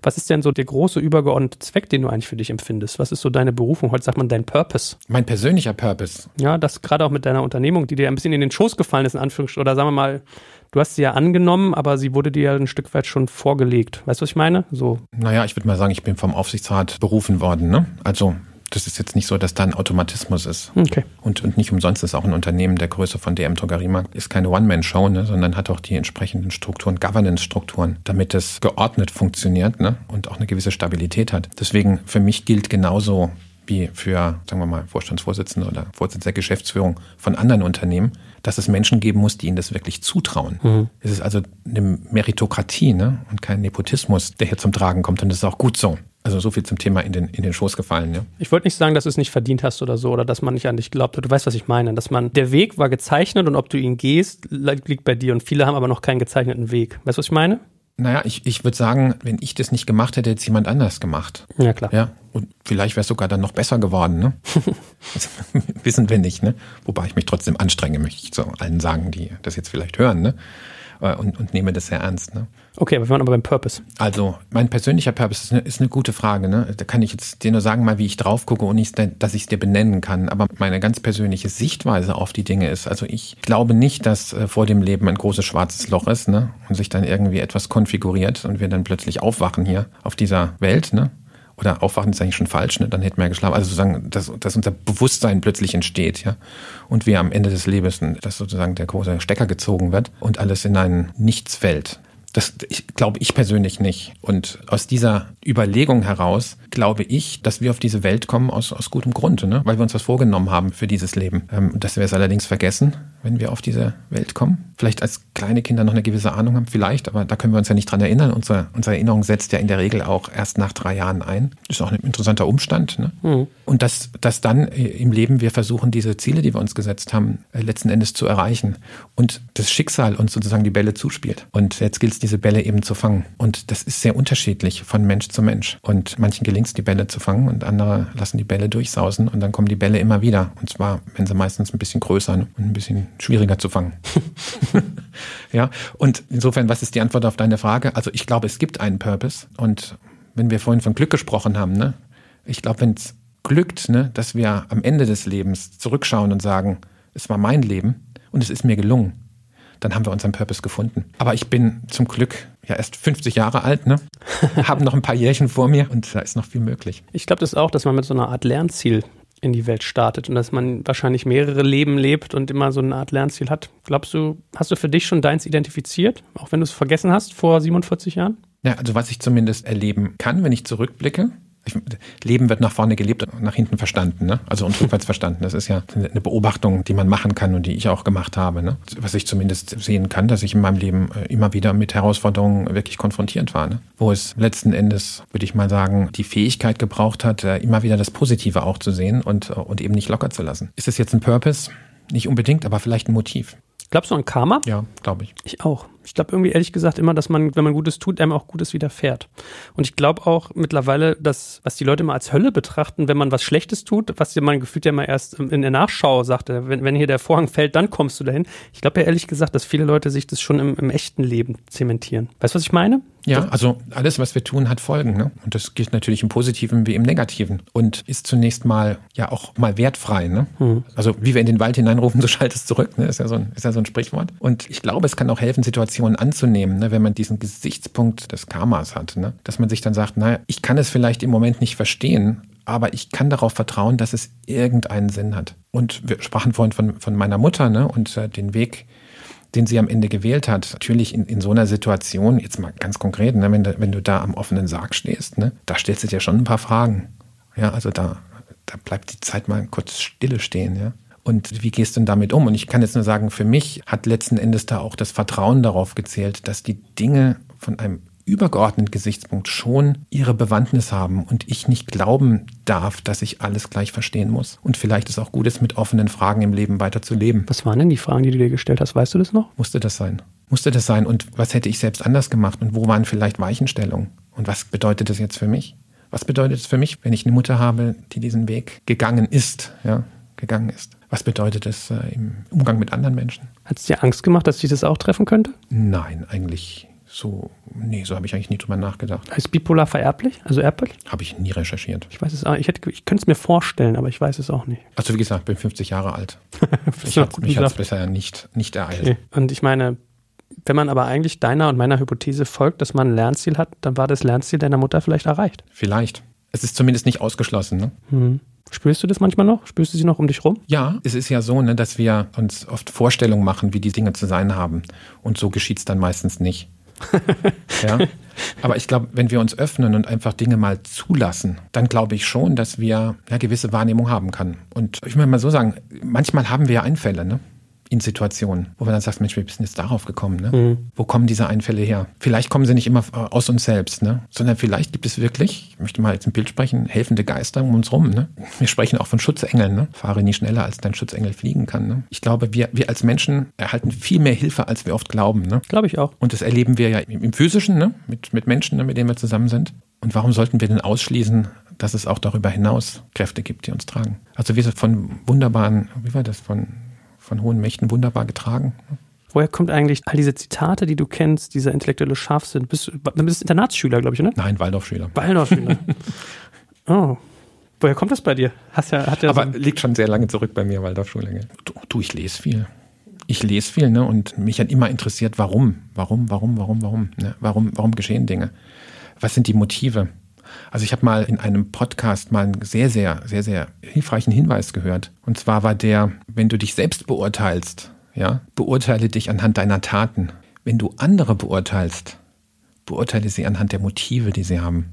S1: Was ist denn so der große übergeordnete Zweck, den du eigentlich für dich empfindest? Was ist so deine Berufung? Heute sagt man dein Purpose.
S2: Mein persönlicher Purpose.
S1: Ja, das gerade auch mit deiner Unternehmung, die dir ein bisschen in den Schoß gefallen ist, in Anführungsstrichen. Oder sagen wir mal, du hast sie ja angenommen, aber sie wurde dir ja ein Stück weit schon vorgelegt. Weißt du, was ich meine? So.
S2: Naja, ich würde mal sagen, ich bin vom Aufsichtsrat berufen worden. Ne? Also Das ist jetzt nicht so, dass da ein Automatismus ist.
S1: Okay.
S2: Und, und nicht umsonst ist auch ein Unternehmen der Größe von DM Drogeriemarkt, ist keine One-Man-Show, ne, sondern hat auch die entsprechenden Strukturen, Governance-Strukturen, damit es geordnet funktioniert ne, und auch eine gewisse Stabilität hat. Deswegen für mich gilt genauso wie für, sagen wir mal, Vorstandsvorsitzende oder Vorsitzende der Geschäftsführung von anderen Unternehmen, dass es Menschen geben muss, die ihnen das wirklich zutrauen. Mhm. Es ist also eine Meritokratie ne? und kein Nepotismus, der hier zum Tragen kommt. Und das ist auch gut so. Also so viel zum Thema in den, in den Schoß gefallen. Ja.
S1: Ich wollte nicht sagen, dass du es nicht verdient hast oder so oder dass man nicht an dich glaubt. Du weißt, was ich meine. Dass man, der Weg war gezeichnet und ob du ihn gehst, liegt bei dir. Und viele haben aber noch keinen gezeichneten Weg. Weißt du, was ich meine?
S2: Naja, ich, ich würde sagen, wenn ich das nicht gemacht hätte, hätte es jemand anders gemacht.
S1: Ja, klar.
S2: Ja, und vielleicht wäre es sogar dann noch besser geworden, ne? wissen wir nicht, ne? Wobei ich mich trotzdem anstrenge, möchte ich zu allen sagen, die das jetzt vielleicht hören, ne? Äh, und, und nehme das sehr ernst. Ne?
S1: Okay, aber wir waren aber beim Purpose.
S2: Also, mein persönlicher Purpose ist eine, ist eine gute Frage. Ne? Da kann ich jetzt dir nur sagen, mal wie ich drauf gucke und nicht, dass ich es dir benennen kann. Aber meine ganz persönliche Sichtweise auf die Dinge ist, also ich glaube nicht, dass äh, vor dem Leben ein großes schwarzes Loch ist ne? und sich dann irgendwie etwas konfiguriert und wir dann plötzlich aufwachen hier auf dieser Welt. Ne? oder aufwachen ist eigentlich schon falsch, ne? dann hätten wir ja geschlafen. Also sozusagen, dass, dass unser Bewusstsein plötzlich entsteht, ja. Und wir am Ende des Lebens, dass sozusagen der große Stecker gezogen wird und alles in ein Nichts fällt. Das glaube ich persönlich nicht. Und aus dieser Überlegung heraus glaube ich, dass wir auf diese Welt kommen aus, aus gutem Grund, ne? weil wir uns was vorgenommen haben für dieses Leben. Ähm, dass wir es allerdings vergessen, wenn wir auf diese Welt kommen. Vielleicht als kleine Kinder noch eine gewisse Ahnung haben, vielleicht, aber da können wir uns ja nicht dran erinnern. Unsere, unsere Erinnerung setzt ja in der Regel auch erst nach drei Jahren ein. Das ist auch ein interessanter Umstand. Ne? Mhm. Und dass, dass dann äh, im Leben wir versuchen, diese Ziele, die wir uns gesetzt haben, äh, letzten Endes zu erreichen. Und das Schicksal uns sozusagen die Bälle zuspielt. Und jetzt gilt es, diese Bälle eben zu fangen. Und das ist sehr unterschiedlich von Mensch zu Mensch. Und manchen gelingt es, die Bälle zu fangen und andere lassen die Bälle durchsausen und dann kommen die Bälle immer wieder. Und zwar, wenn sie meistens ein bisschen größer und ein bisschen schwieriger zu fangen. ja, und insofern, was ist die Antwort auf deine Frage? Also ich glaube, es gibt einen Purpose und wenn wir vorhin von Glück gesprochen haben, ne, ich glaube, wenn es glückt, ne, dass wir am Ende des Lebens zurückschauen und sagen, es war mein Leben und es ist mir gelungen, dann haben wir unseren Purpose gefunden. Aber ich bin zum Glück ja erst 50 Jahre alt, ne? Habe noch ein paar Jährchen vor mir und da ist noch viel möglich.
S1: Ich glaube das auch, dass man mit so einer Art Lernziel in die Welt startet und dass man wahrscheinlich mehrere Leben lebt und immer so eine Art Lernziel hat. Glaubst du, hast du für dich schon deins identifiziert, auch wenn du es vergessen hast vor 47 Jahren?
S2: Ja, also was ich zumindest erleben kann, wenn ich zurückblicke, Leben wird nach vorne gelebt und nach hinten verstanden, ne? also und rückwärts verstanden. Das ist ja eine Beobachtung, die man machen kann und die ich auch gemacht habe. Ne? Was ich zumindest sehen kann, dass ich in meinem Leben äh, immer wieder mit Herausforderungen wirklich konfrontiert war. Ne? Wo es letzten Endes, würde ich mal sagen, die Fähigkeit gebraucht hat, äh, immer wieder das Positive auch zu sehen und, äh, und eben nicht locker zu lassen. Ist es jetzt ein Purpose? Nicht unbedingt, aber vielleicht ein Motiv.
S1: Glaubst du an Karma?
S2: Ja, glaube ich.
S1: Ich auch. Ich glaube irgendwie ehrlich gesagt immer, dass man, wenn man Gutes tut, einem auch Gutes widerfährt. Und ich glaube auch mittlerweile, dass, was die Leute immer als Hölle betrachten, wenn man was Schlechtes tut, was man gefühlt ja immer erst in der Nachschau sagte, wenn, wenn hier der Vorhang fällt, dann kommst du dahin. Ich glaube ja ehrlich gesagt, dass viele Leute sich das schon im, im echten Leben zementieren. Weißt du, was ich meine?
S2: Ja, also alles, was wir tun, hat Folgen. Ne? Und das gilt natürlich im Positiven wie im Negativen. Und ist zunächst mal ja auch mal wertfrei. Ne? Hm. Also wie wir in den Wald hineinrufen, so schaltet es zurück. Ne? Ist, ja so ein, ist ja so ein Sprichwort. Und ich glaube, es kann auch helfen, Situationen anzunehmen, ne? wenn man diesen Gesichtspunkt des Karmas hat. Ne? Dass man sich dann sagt, naja, ich kann es vielleicht im Moment nicht verstehen, aber ich kann darauf vertrauen, dass es irgendeinen Sinn hat. Und wir sprachen vorhin von, von meiner Mutter ne? und äh, den Weg, den sie am Ende gewählt hat. Natürlich in, in so einer Situation, jetzt mal ganz konkret, ne, wenn, du, wenn du da am offenen Sarg stehst, ne, da stellst du dir schon ein paar Fragen. Ja, also da, da bleibt die Zeit mal kurz stille stehen, ja. Und wie gehst du denn damit um? Und ich kann jetzt nur sagen, für mich hat letzten Endes da auch das Vertrauen darauf gezählt, dass die Dinge von einem übergeordneten Gesichtspunkt schon ihre Bewandtnis haben und ich nicht glauben darf, dass ich alles gleich verstehen muss. Und vielleicht ist auch gut, es mit offenen Fragen im Leben weiter zu leben.
S1: Was waren denn die Fragen, die du dir gestellt hast? Weißt du das noch?
S2: Musste das sein? Musste das sein? Und was hätte ich selbst anders gemacht? Und wo waren vielleicht Weichenstellungen? Und was bedeutet das jetzt für mich? Was bedeutet es für mich, wenn ich eine Mutter habe, die diesen Weg gegangen ist, ja, gegangen ist? Was bedeutet es äh, im Umgang mit anderen Menschen?
S1: Hat es dir Angst gemacht, dass dich das auch treffen könnte?
S2: Nein, eigentlich so, nee, so habe ich eigentlich nie drüber nachgedacht.
S1: Ist bipolar vererblich? Also erblich?
S2: Habe ich nie recherchiert.
S1: Ich weiß es auch. Ich, hätte, ich könnte es mir vorstellen, aber ich weiß es auch nicht.
S2: Also wie gesagt, bin 50 Jahre alt. ich hat, mich hat es bisher nicht, nicht ereilt. Okay.
S1: Und ich meine, wenn man aber eigentlich deiner und meiner Hypothese folgt, dass man ein Lernziel hat, dann war das Lernziel deiner Mutter vielleicht erreicht.
S2: Vielleicht. Es ist zumindest nicht ausgeschlossen. Ne?
S1: Hm. Spürst du das manchmal noch? Spürst du sie noch um dich rum?
S2: Ja, es ist ja so, ne, dass wir uns oft Vorstellungen machen, wie die Dinge zu sein haben. Und so geschieht es dann meistens nicht. ja. Aber ich glaube, wenn wir uns öffnen und einfach Dinge mal zulassen, dann glaube ich schon, dass wir eine gewisse Wahrnehmung haben können. Und ich will mal so sagen, manchmal haben wir ja Einfälle, ne? In Situationen, wo wir dann sagst, Mensch, wir sind jetzt darauf gekommen. Ne? Mhm. Wo kommen diese Einfälle her? Vielleicht kommen sie nicht immer aus uns selbst, ne? sondern vielleicht gibt es wirklich, ich möchte mal jetzt ein Bild sprechen, helfende Geister um uns rum. Ne? Wir sprechen auch von Schutzengeln. Ne? Fahre nie schneller, als dein Schutzengel fliegen kann. Ne? Ich glaube, wir, wir als Menschen erhalten viel mehr Hilfe, als wir oft glauben. Ne?
S1: Glaube ich auch.
S2: Und das erleben wir ja im, im Physischen, ne? mit, mit Menschen, ne? mit denen wir zusammen sind. Und warum sollten wir denn ausschließen, dass es auch darüber hinaus Kräfte gibt, die uns tragen? Also wir sind von wunderbaren, wie war das, von von hohen Mächten wunderbar getragen.
S1: Woher kommt eigentlich all diese Zitate, die du kennst, dieser intellektuelle Scharfsinn? Bist, du bist Internatsschüler, glaube ich, ne?
S2: Nein, Waldorfschüler.
S1: Waldorfschüler. oh. Woher kommt das bei dir? Hast ja, hat ja
S2: Aber so liegt schon sehr lange zurück bei mir, Waldorfschule. Du, du, ich lese viel. Ich lese viel, ne? Und mich hat immer interessiert, warum? Warum, warum, warum, warum? Ne? Warum, warum geschehen Dinge? Was sind die Motive? Also ich habe mal in einem Podcast mal einen sehr, sehr, sehr, sehr hilfreichen Hinweis gehört. Und zwar war der, wenn du dich selbst beurteilst, ja, beurteile dich anhand deiner Taten. Wenn du andere beurteilst, beurteile sie anhand der Motive, die sie haben.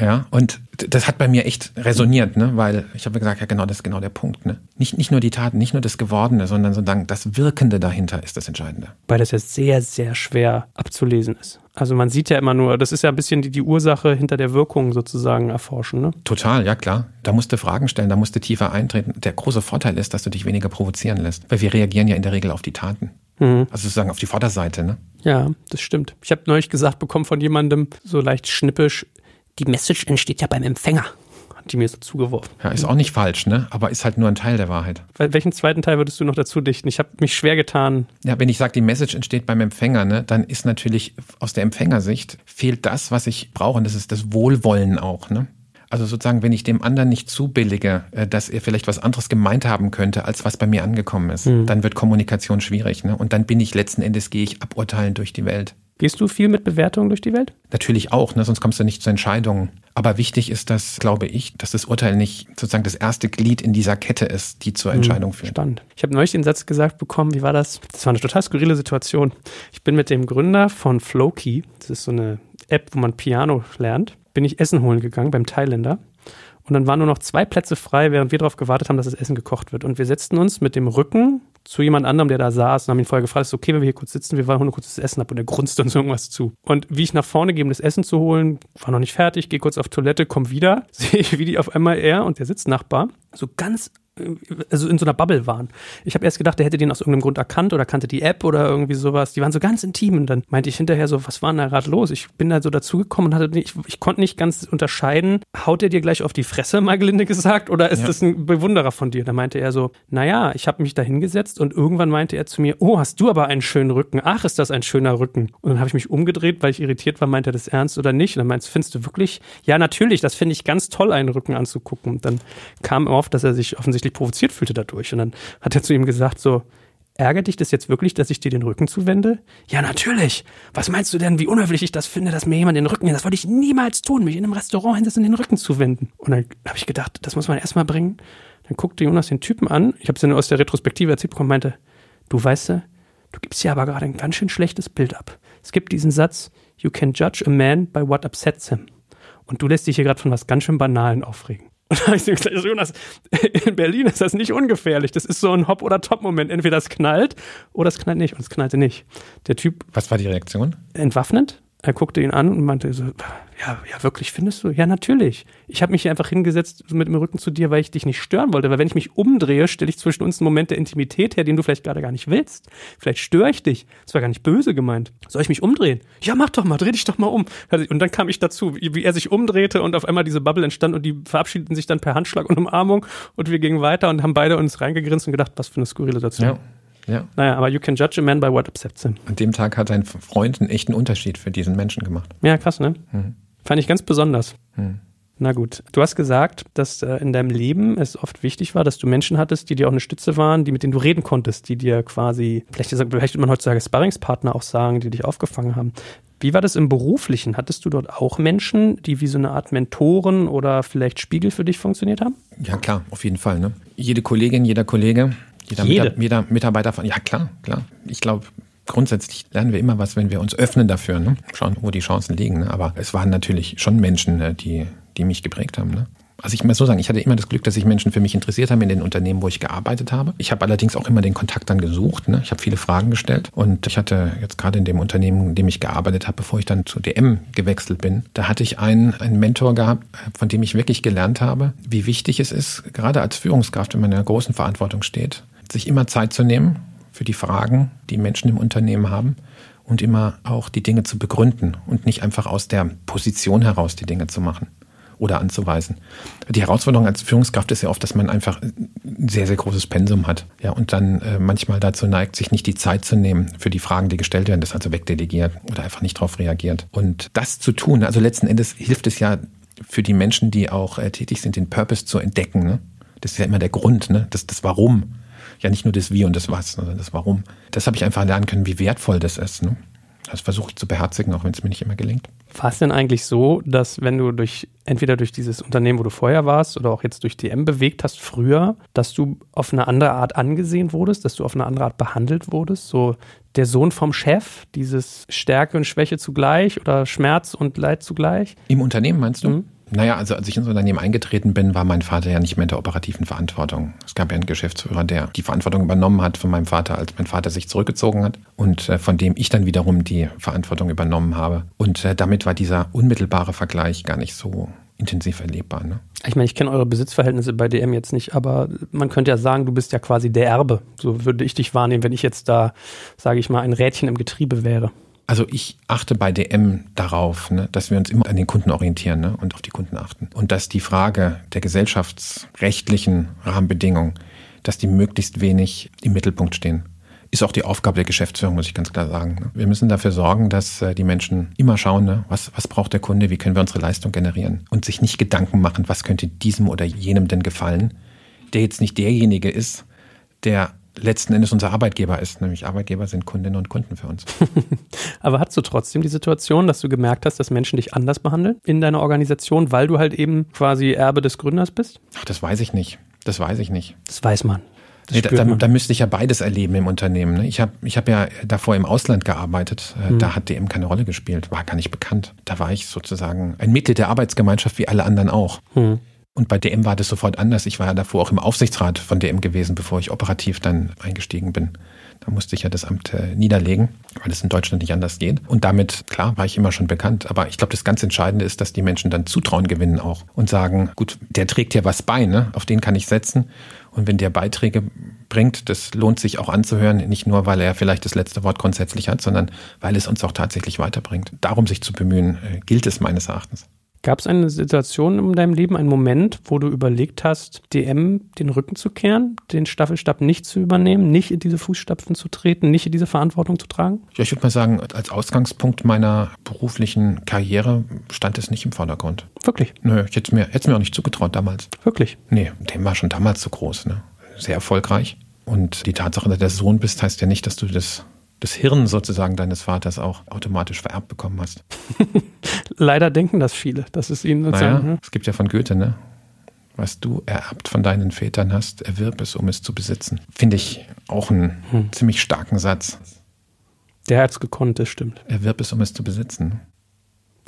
S2: Ja, und das hat bei mir echt resoniert, ne? weil ich habe gesagt, ja genau, das ist genau der Punkt. Ne? Nicht, nicht nur die Taten, nicht nur das Gewordene, sondern sozusagen das Wirkende dahinter ist das Entscheidende.
S1: Weil das ja sehr, sehr schwer abzulesen ist. Also man sieht ja immer nur, das ist ja ein bisschen die, die Ursache hinter der Wirkung sozusagen erforschen. Ne?
S2: Total, ja klar. Da musst du Fragen stellen, da musst du tiefer eintreten. Der große Vorteil ist, dass du dich weniger provozieren lässt, weil wir reagieren ja in der Regel auf die Taten. Mhm. Also sozusagen auf die Vorderseite, ne?
S1: Ja, das stimmt. Ich habe neulich gesagt bekommen von jemandem, so leicht schnippisch, die Message entsteht ja beim Empfänger die mir so zugeworfen.
S2: Ja, ist auch nicht falsch, ne? Aber ist halt nur ein Teil der Wahrheit.
S1: Welchen zweiten Teil würdest du noch dazu dichten? Ich habe mich schwer getan.
S2: Ja, wenn ich sage, die Message entsteht beim Empfänger, ne, dann ist natürlich aus der Empfängersicht fehlt das, was ich brauche, und das ist das Wohlwollen auch, ne? Also sozusagen, wenn ich dem anderen nicht zubillige, äh, dass er vielleicht was anderes gemeint haben könnte, als was bei mir angekommen ist, mhm. dann wird Kommunikation schwierig. Ne? Und dann bin ich letzten Endes, gehe ich aburteilen durch die Welt.
S1: Gehst du viel mit Bewertungen durch die Welt?
S2: Natürlich auch, ne? sonst kommst du nicht zu Entscheidungen. Aber wichtig ist das, glaube ich, dass das Urteil nicht sozusagen das erste Glied in dieser Kette ist, die zur hm, Entscheidung führt.
S1: Spannend. Ich habe neulich den Satz gesagt bekommen, wie war das? Das war eine total skurrile Situation. Ich bin mit dem Gründer von Flowkey, das ist so eine App, wo man Piano lernt, bin ich Essen holen gegangen beim Thailänder. Und dann waren nur noch zwei Plätze frei, während wir darauf gewartet haben, dass das Essen gekocht wird. Und wir setzten uns mit dem Rücken zu jemand anderem, der da saß und haben ihn vorher gefragt, ist okay, wenn wir hier kurz sitzen, wir wollen nur kurz das Essen ab und er grunzt uns irgendwas zu. Und wie ich nach vorne gehe, um das Essen zu holen, war noch nicht fertig, gehe kurz auf Toilette, komm wieder, sehe ich, wie die auf einmal er und der Sitznachbar so ganz also in so einer Bubble waren. Ich habe erst gedacht, der hätte den aus irgendeinem Grund erkannt oder kannte die App oder irgendwie sowas. Die waren so ganz intim und dann meinte ich hinterher so, was war denn da gerade los? Ich bin da so dazugekommen und hatte nicht, ich, ich konnte nicht ganz unterscheiden, haut er dir gleich auf die Fresse, mal gelinde gesagt, oder ist ja. das ein Bewunderer von dir? Da meinte er so, naja, ich habe mich da hingesetzt und irgendwann meinte er zu mir, oh, hast du aber einen schönen Rücken. Ach, ist das ein schöner Rücken. Und dann habe ich mich umgedreht, weil ich irritiert war, meinte er das ernst oder nicht? Und dann meinst findest du wirklich? Ja, natürlich, das finde ich ganz toll, einen Rücken anzugucken. Und dann kam auf, dass er sich offensichtlich provoziert fühlte dadurch. Und dann hat er zu ihm gesagt, so, ärgert dich das jetzt wirklich, dass ich dir den Rücken zuwende? Ja, natürlich. Was meinst du denn, wie unhöflich ich das finde, dass mir jemand den Rücken, das wollte ich niemals tun, mich in einem Restaurant hinsetzen und den Rücken zuwenden. Und dann habe ich gedacht, das muss man erstmal bringen. Dann guckte Jonas den Typen an, ich habe es ja nur aus der Retrospektive erzählt bekommen, meinte, du weißt du, du gibst ja aber gerade ein ganz schön schlechtes Bild ab. Es gibt diesen Satz, you can judge a man by what upsets him. Und du lässt dich hier gerade von was ganz schön Banalen aufregen. Und da habe ich gesagt, Jonas, in Berlin ist das nicht ungefährlich. Das ist so ein Hop- oder Top-Moment. Entweder es knallt oder es knallt nicht. Und es knallte nicht. Der Typ.
S2: Was war die Reaktion?
S1: Entwaffnet. Er guckte ihn an und meinte so, ja, ja, wirklich, findest du? Ja, natürlich. Ich habe mich hier einfach hingesetzt mit dem Rücken zu dir, weil ich dich nicht stören wollte. Weil wenn ich mich umdrehe, stelle ich zwischen uns einen Moment der Intimität her, den du vielleicht gerade gar nicht willst. Vielleicht störe ich dich. Das war gar nicht böse gemeint. Soll ich mich umdrehen? Ja, mach doch mal, dreh dich doch mal um. Und dann kam ich dazu, wie er sich umdrehte und auf einmal diese Bubble entstand und die verabschiedeten sich dann per Handschlag und Umarmung und wir gingen weiter und haben beide uns reingegrinst und gedacht, was für eine skurrile Situation. Ja. Ja. Naja, aber you can judge a man by what upsets him.
S2: An dem Tag hat dein Freund einen echten Unterschied für diesen Menschen gemacht.
S1: Ja, krass, ne? Mhm. Fand ich ganz besonders. Hm. Na gut. Du hast gesagt, dass äh, in deinem Leben es oft wichtig war, dass du Menschen hattest, die dir auch eine Stütze waren, die mit denen du reden konntest, die dir quasi, vielleicht, vielleicht würde man heutzutage Sparringspartner auch sagen, die dich aufgefangen haben. Wie war das im Beruflichen? Hattest du dort auch Menschen, die wie so eine Art Mentoren oder vielleicht Spiegel für dich funktioniert haben?
S2: Ja, klar, auf jeden Fall. Ne? Jede Kollegin, jeder Kollege, jeder,
S1: Jede?
S2: Jeder Mitarbeiter von, ja klar, klar. Ich glaube, grundsätzlich lernen wir immer was, wenn wir uns öffnen dafür, ne? schauen, wo die Chancen liegen. Ne? Aber es waren natürlich schon Menschen, ne, die, die mich geprägt haben. Ne? Also ich muss so sagen, ich hatte immer das Glück, dass sich Menschen für mich interessiert haben in den Unternehmen, wo ich gearbeitet habe. Ich habe allerdings auch immer den Kontakt dann gesucht. Ne? Ich habe viele Fragen gestellt und ich hatte jetzt gerade in dem Unternehmen, in dem ich gearbeitet habe, bevor ich dann zu DM gewechselt bin, da hatte ich einen, einen Mentor gehabt, von dem ich wirklich gelernt habe, wie wichtig es ist, gerade als Führungskraft, wenn man in einer großen Verantwortung steht, sich immer Zeit zu nehmen für die Fragen, die Menschen im Unternehmen haben und immer auch die Dinge zu begründen und nicht einfach aus der Position heraus die Dinge zu machen oder anzuweisen. Die Herausforderung als Führungskraft ist ja oft, dass man einfach ein sehr, sehr großes Pensum hat. Ja, und dann äh, manchmal dazu neigt, sich nicht die Zeit zu nehmen für die Fragen, die gestellt werden, das also wegdelegiert oder einfach nicht darauf reagiert. Und das zu tun, also letzten Endes hilft es ja für die Menschen, die auch äh, tätig sind, den Purpose zu entdecken. Ne? Das ist ja immer der Grund, ne? das, das Warum. Ja, nicht nur das Wie und das Was, sondern das Warum. Das habe ich einfach lernen können, wie wertvoll das ist. Ne? Das versuche ich zu beherzigen, auch wenn es mir nicht immer gelingt.
S1: War es denn eigentlich so, dass wenn du durch entweder durch dieses Unternehmen, wo du vorher warst, oder auch jetzt durch DM bewegt hast, früher, dass du auf eine andere Art angesehen wurdest, dass du auf eine andere Art behandelt wurdest? So der Sohn vom Chef, dieses Stärke und Schwäche zugleich oder Schmerz und Leid zugleich?
S2: Im Unternehmen meinst du?
S1: Mhm.
S2: Naja, also als ich ins Unternehmen eingetreten bin, war mein Vater ja nicht mehr in der operativen Verantwortung. Es gab ja einen Geschäftsführer, der die Verantwortung übernommen hat von meinem Vater, als mein Vater sich zurückgezogen hat und äh, von dem ich dann wiederum die Verantwortung übernommen habe. Und äh, damit war dieser unmittelbare Vergleich gar nicht so intensiv erlebbar. Ne?
S1: Ich meine, ich kenne eure Besitzverhältnisse bei DM jetzt nicht, aber man könnte ja sagen, du bist ja quasi der Erbe. So würde ich dich wahrnehmen, wenn ich jetzt da, sage ich mal, ein Rädchen im Getriebe wäre.
S2: Also ich achte bei DM darauf, ne, dass wir uns immer an den Kunden orientieren ne, und auf die Kunden achten. Und dass die Frage der gesellschaftsrechtlichen Rahmenbedingungen, dass die möglichst wenig im Mittelpunkt stehen. Ist auch die Aufgabe der Geschäftsführung, muss ich ganz klar sagen. ne. Wir müssen dafür sorgen, dass äh, die Menschen immer schauen, ne, was, was braucht der Kunde, wie können wir unsere Leistung generieren und sich nicht Gedanken machen, was könnte diesem oder jenem denn gefallen, der jetzt nicht derjenige ist, der letzten Endes unser Arbeitgeber ist. Nämlich Arbeitgeber sind Kundinnen und Kunden für uns.
S1: Aber hattest du trotzdem die Situation, dass du gemerkt hast, dass Menschen dich anders behandeln in deiner Organisation, weil du halt eben quasi Erbe des Gründers bist?
S2: Ach, das weiß ich nicht. Das weiß ich nicht.
S1: Das weiß man.
S2: Nee, da, da, da müsste ich ja beides erleben im Unternehmen. Ne? Ich habe ich hab ja davor im Ausland gearbeitet. Äh, Da hat DM keine Rolle gespielt, war gar nicht bekannt. Da war ich sozusagen ein Mitglied der Arbeitsgemeinschaft wie alle anderen auch.
S1: Hm.
S2: Und bei DM war das sofort anders. Ich war ja davor auch im Aufsichtsrat von DM gewesen, bevor ich operativ dann eingestiegen bin. Da musste ich ja das Amt äh, niederlegen, weil es in Deutschland nicht anders geht. Und damit, klar, war ich immer schon bekannt. Aber ich glaube, das ganz Entscheidende ist, dass die Menschen dann Zutrauen gewinnen auch und sagen, gut, der trägt ja was bei, ne? auf den kann ich setzen. Und wenn der Beiträge bringt, das lohnt sich auch anzuhören, nicht nur, weil er vielleicht das letzte Wort grundsätzlich hat, sondern weil es uns auch tatsächlich weiterbringt. Darum sich zu bemühen, äh, gilt es meines Erachtens.
S1: Gab es eine Situation in deinem Leben, einen Moment, wo du überlegt hast, DM den Rücken zu kehren, den Staffelstab nicht zu übernehmen, nicht in diese Fußstapfen zu treten, nicht in diese Verantwortung zu tragen?
S2: Ja, ich würde mal sagen, als Ausgangspunkt meiner beruflichen Karriere stand es nicht im Vordergrund.
S1: Wirklich,
S2: Nö, ich hätte es mir, hätte mir auch nicht zugetraut damals.
S1: wirklich.
S2: Nee, dem war schon damals zu groß. Ne? Sehr erfolgreich. Und die Tatsache, dass du der Sohn bist, heißt ja nicht, dass du das, das Hirn sozusagen deines Vaters auch automatisch vererbt bekommen hast.
S1: Leider denken das viele, dass es ihnen
S2: Naja,
S1: sozusagen. hm?
S2: es gibt ja von Goethe, ne? Was du ererbt von deinen Vätern hast, erwirb es, um es zu besitzen. Finde ich auch einen
S1: Hm.
S2: ziemlich starken Satz.
S1: Der hat es gekonnt, das stimmt.
S2: Erwirb es, um es zu besitzen.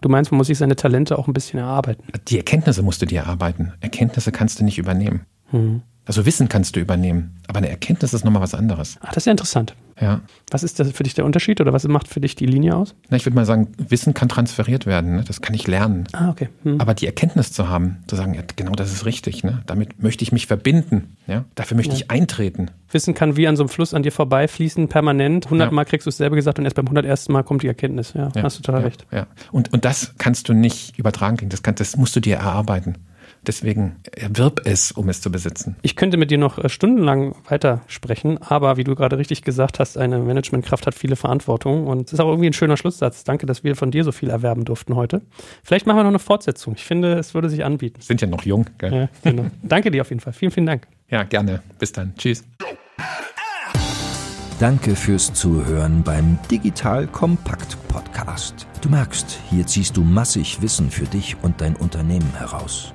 S1: Du meinst, man muss sich seine Talente auch ein bisschen erarbeiten.
S2: Die Erkenntnisse musst du dir erarbeiten. Erkenntnisse kannst du nicht übernehmen.
S1: Hm.
S2: Also Wissen kannst du übernehmen, aber eine Erkenntnis ist nochmal was anderes.
S1: Ah, das ist ja interessant.
S2: Ja.
S1: Was ist das für dich der Unterschied oder was macht für dich die Linie aus?
S2: Na, ich würde mal sagen, Wissen kann transferiert werden. Ne? Das kann ich lernen.
S1: Ah, okay. Hm.
S2: Aber die Erkenntnis zu haben, zu sagen, ja, genau das ist richtig, ne? damit möchte ich mich verbinden. Ja? Dafür möchte
S1: Ja.
S2: ich eintreten.
S1: Wissen kann wie an so einem Fluss an dir vorbeifließen, permanent. 100
S2: Ja.
S1: Mal kriegst du es selber gesagt und erst beim 101. Mal kommt die Erkenntnis. Ja, hast du total recht.
S2: Ja. Und, und das kannst du nicht übertragen kriegen. Das, kann, das musst du dir erarbeiten. Deswegen erwirb es, um es zu besitzen.
S1: Ich könnte mit dir noch äh, stundenlang weitersprechen, aber wie du gerade richtig gesagt hast, eine Managementkraft hat viele Verantwortungen und es ist auch irgendwie ein schöner Schlusssatz. Danke, dass wir von dir so viel erwerben durften heute. Vielleicht machen wir noch eine Fortsetzung. Ich finde, es würde sich anbieten.
S2: Sind ja noch jung. Gell?
S1: Ja, genau. Danke dir auf jeden Fall. Vielen, vielen Dank.
S2: ja, gerne. Bis dann. Tschüss.
S3: Danke fürs Zuhören beim Digital Kompakt Podcast. Du merkst, hier ziehst du massig Wissen für dich und dein Unternehmen heraus.